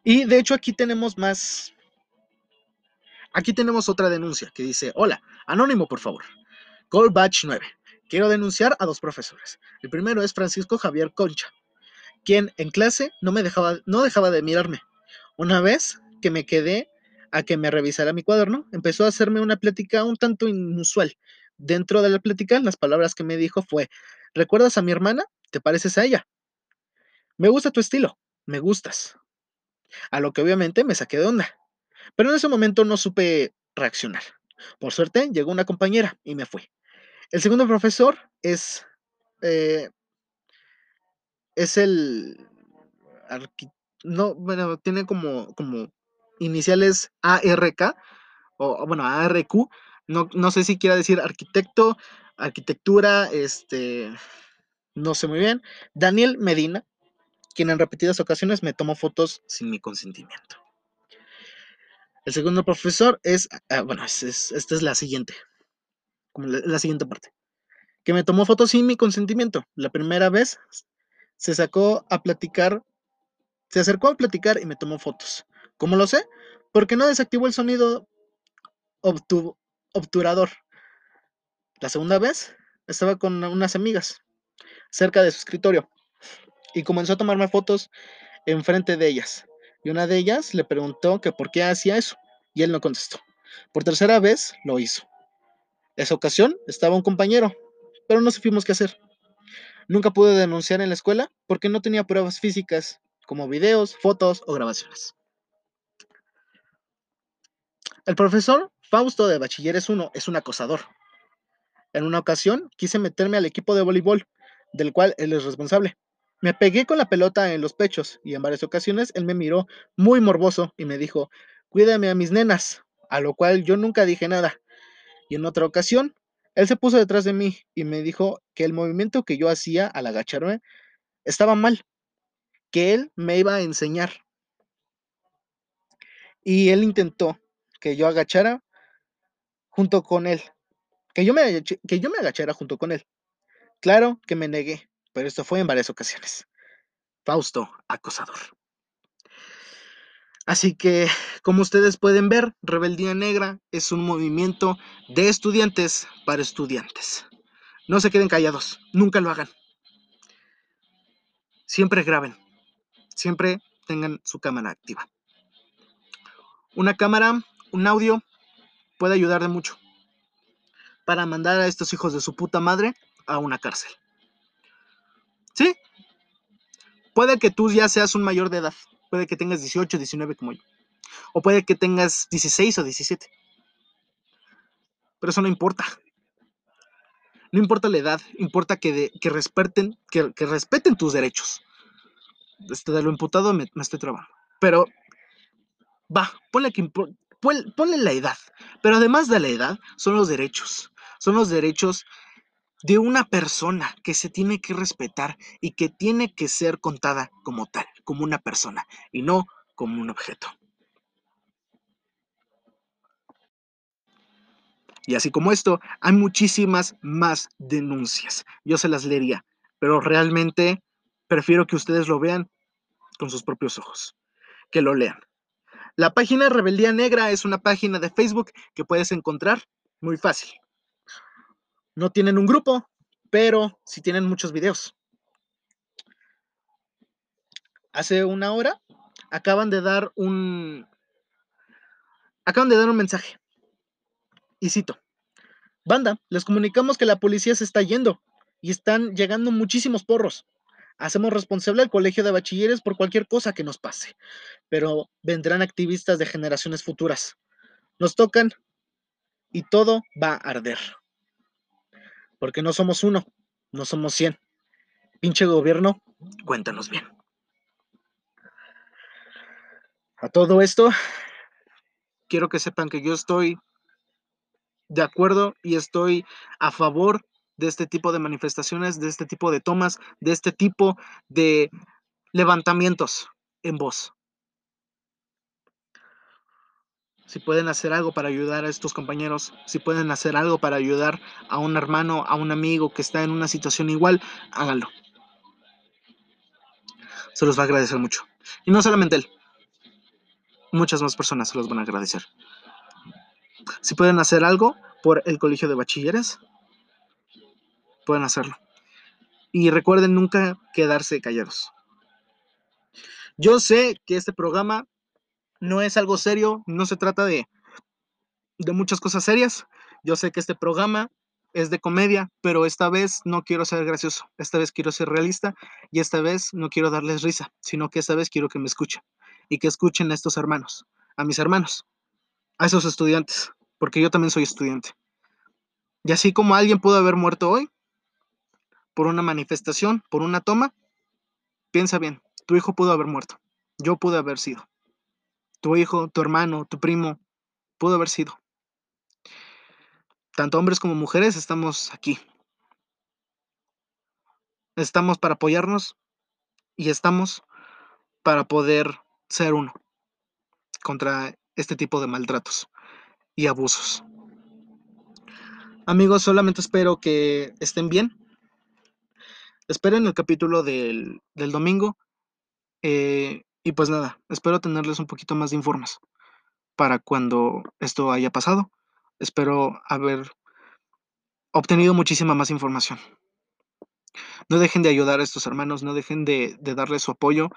Y de hecho aquí tenemos más. Aquí tenemos otra denuncia que dice, hola, anónimo por favor. Call Batch 9. Quiero denunciar a dos profesores. El primero es Francisco Javier Concha, quien en clase no me dejaba, no dejaba de mirarme. Una vez que me quedé a que me revisara mi cuaderno, empezó a hacerme una plática un tanto inusual. Dentro de la plática, las palabras que me dijo fue, ¿recuerdas a mi hermana? ¿Te pareces a ella? Me gusta tu estilo, me gustas a lo que obviamente me saqué de onda. Pero en ese momento no supe reaccionar. Por suerte llegó una compañera y me fui. El segundo profesor es, eh, es el, no, bueno, tiene como, como iniciales ARK, o bueno, ARQ, no, no sé si quiera decir arquitecto, arquitectura, este, no sé muy bien. Daniel Medina, quien en repetidas ocasiones me tomó fotos sin mi consentimiento. El segundo profesor es, ah, bueno, esta es la siguiente, como la, siguiente parte, que me tomó fotos sin mi consentimiento. La primera vez se sacó a platicar, se acercó a platicar y me tomó fotos. ¿Cómo lo sé? Porque no desactivó el sonido obturador. La segunda vez estaba con unas amigas cerca de su escritorio y comenzó a tomarme fotos enfrente de ellas. Y una de ellas le preguntó que por qué hacía eso, y él no contestó. Por tercera vez lo hizo. Esa ocasión estaba un compañero, pero no supimos qué hacer. Nunca pude denunciar en la escuela porque no tenía pruebas físicas, como videos, fotos o grabaciones. El profesor Fausto de Bachilleres 1 es un acosador. En una ocasión quise meterme al equipo de voleibol, del cual él es responsable Me pegué con la pelota en los pechos y en varias ocasiones él me miró muy morboso y me dijo, cuídame a mis nenas, a lo cual yo nunca dije nada. Y en otra ocasión, él se puso detrás de mí y me dijo que el movimiento que yo hacía al agacharme estaba mal, que él me iba a enseñar. Y él intentó que yo agachara junto con él, que yo me, que yo me agachara junto con él. Claro que me negué, pero esto fue en varias ocasiones. Fausto, acosador. Así que, como ustedes pueden ver, Rebeldía Negra es un movimiento de estudiantes para estudiantes. No se queden callados, nunca lo hagan. Siempre graben, siempre tengan su cámara activa. Una cámara, un audio, puede ayudar de mucho para mandar a estos hijos de su puta madre a una cárcel. ¿Sí? Puede que tú ya seas un mayor de edad, puede que tengas 18, 19 como yo, o puede que tengas 16 o 17. Pero eso no importa. No importa la edad, importa que, que respeten, que, respeten tus derechos. Este, de lo imputado me, estoy trabando. Pero va, ponle, ponle la edad. Pero además de la edad, son los derechos. Son los derechos de una persona que se tiene que respetar y que tiene que ser contada como tal, como una persona y no como un objeto. Y así como esto, hay muchísimas más denuncias. Yo se las leería, pero realmente prefiero que ustedes lo vean con sus propios ojos, que lo lean. La página Rebeldía Negra es una página de Facebook que puedes encontrar muy fácil. No tienen un grupo, pero sí tienen muchos videos. Hace una hora acaban de dar un acaban de dar un mensaje. Y cito: Banda, les comunicamos que la policía se está yendo y están llegando muchísimos porros. Hacemos responsable al colegio de bachilleres por cualquier cosa que nos pase, pero vendrán activistas de generaciones futuras. Nos tocan y todo va a arder. Porque no somos uno, no somos cien. Pinche gobierno, cuéntanos bien. A todo esto, quiero que sepan que yo estoy de acuerdo y estoy a favor de este tipo de manifestaciones, de este tipo de tomas, de este tipo de levantamientos en voz. Si pueden hacer algo para ayudar a estos compañeros, si pueden hacer algo para ayudar a un hermano, a un amigo que está en una situación igual, háganlo. Se los va a agradecer mucho. Y no solamente él, muchas más personas se los van a agradecer. Si pueden hacer algo por el colegio de bachilleres, pueden hacerlo. Y recuerden nunca quedarse callados. Yo sé que este programa no es algo serio, no se trata de, muchas cosas serias. Yo sé que este programa es de comedia, pero esta vez no quiero ser gracioso, esta vez quiero ser realista y esta vez no quiero darles risa, sino que esta vez quiero que me escuchen y que escuchen a estos hermanos, a mis hermanos, a esos estudiantes, porque yo también soy estudiante. Y así como alguien pudo haber muerto hoy por una manifestación, por una toma, piensa bien, tu hijo pudo haber muerto, yo pude haber sido tu hijo, tu hermano, tu primo, pudo haber sido. Tanto hombres como mujeres estamos aquí. Estamos para apoyarnos y estamos para poder ser uno contra este tipo de maltratos y abusos. Amigos, solamente espero que estén bien. Esperen el capítulo del, del domingo. Eh, y pues nada, espero tenerles un poquito más de informes para cuando esto haya pasado. Espero haber obtenido muchísima más información. No dejen de ayudar a estos hermanos, no dejen de, darles su apoyo,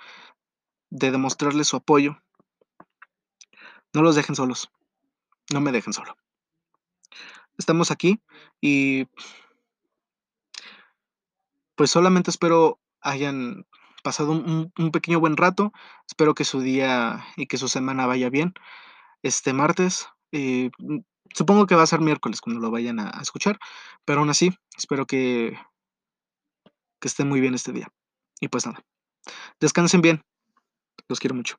de demostrarles su apoyo. No los dejen solos, no me dejen solo. Estamos aquí y pues solamente espero hayan pasado un, pequeño buen rato. Espero que su día y que su semana vaya bien. Este martes, eh, mm, supongo que va a ser miércoles cuando lo vayan a, escuchar, pero aún así, espero que, que estén muy bien este día. Y pues nada, descansen bien. Los quiero mucho.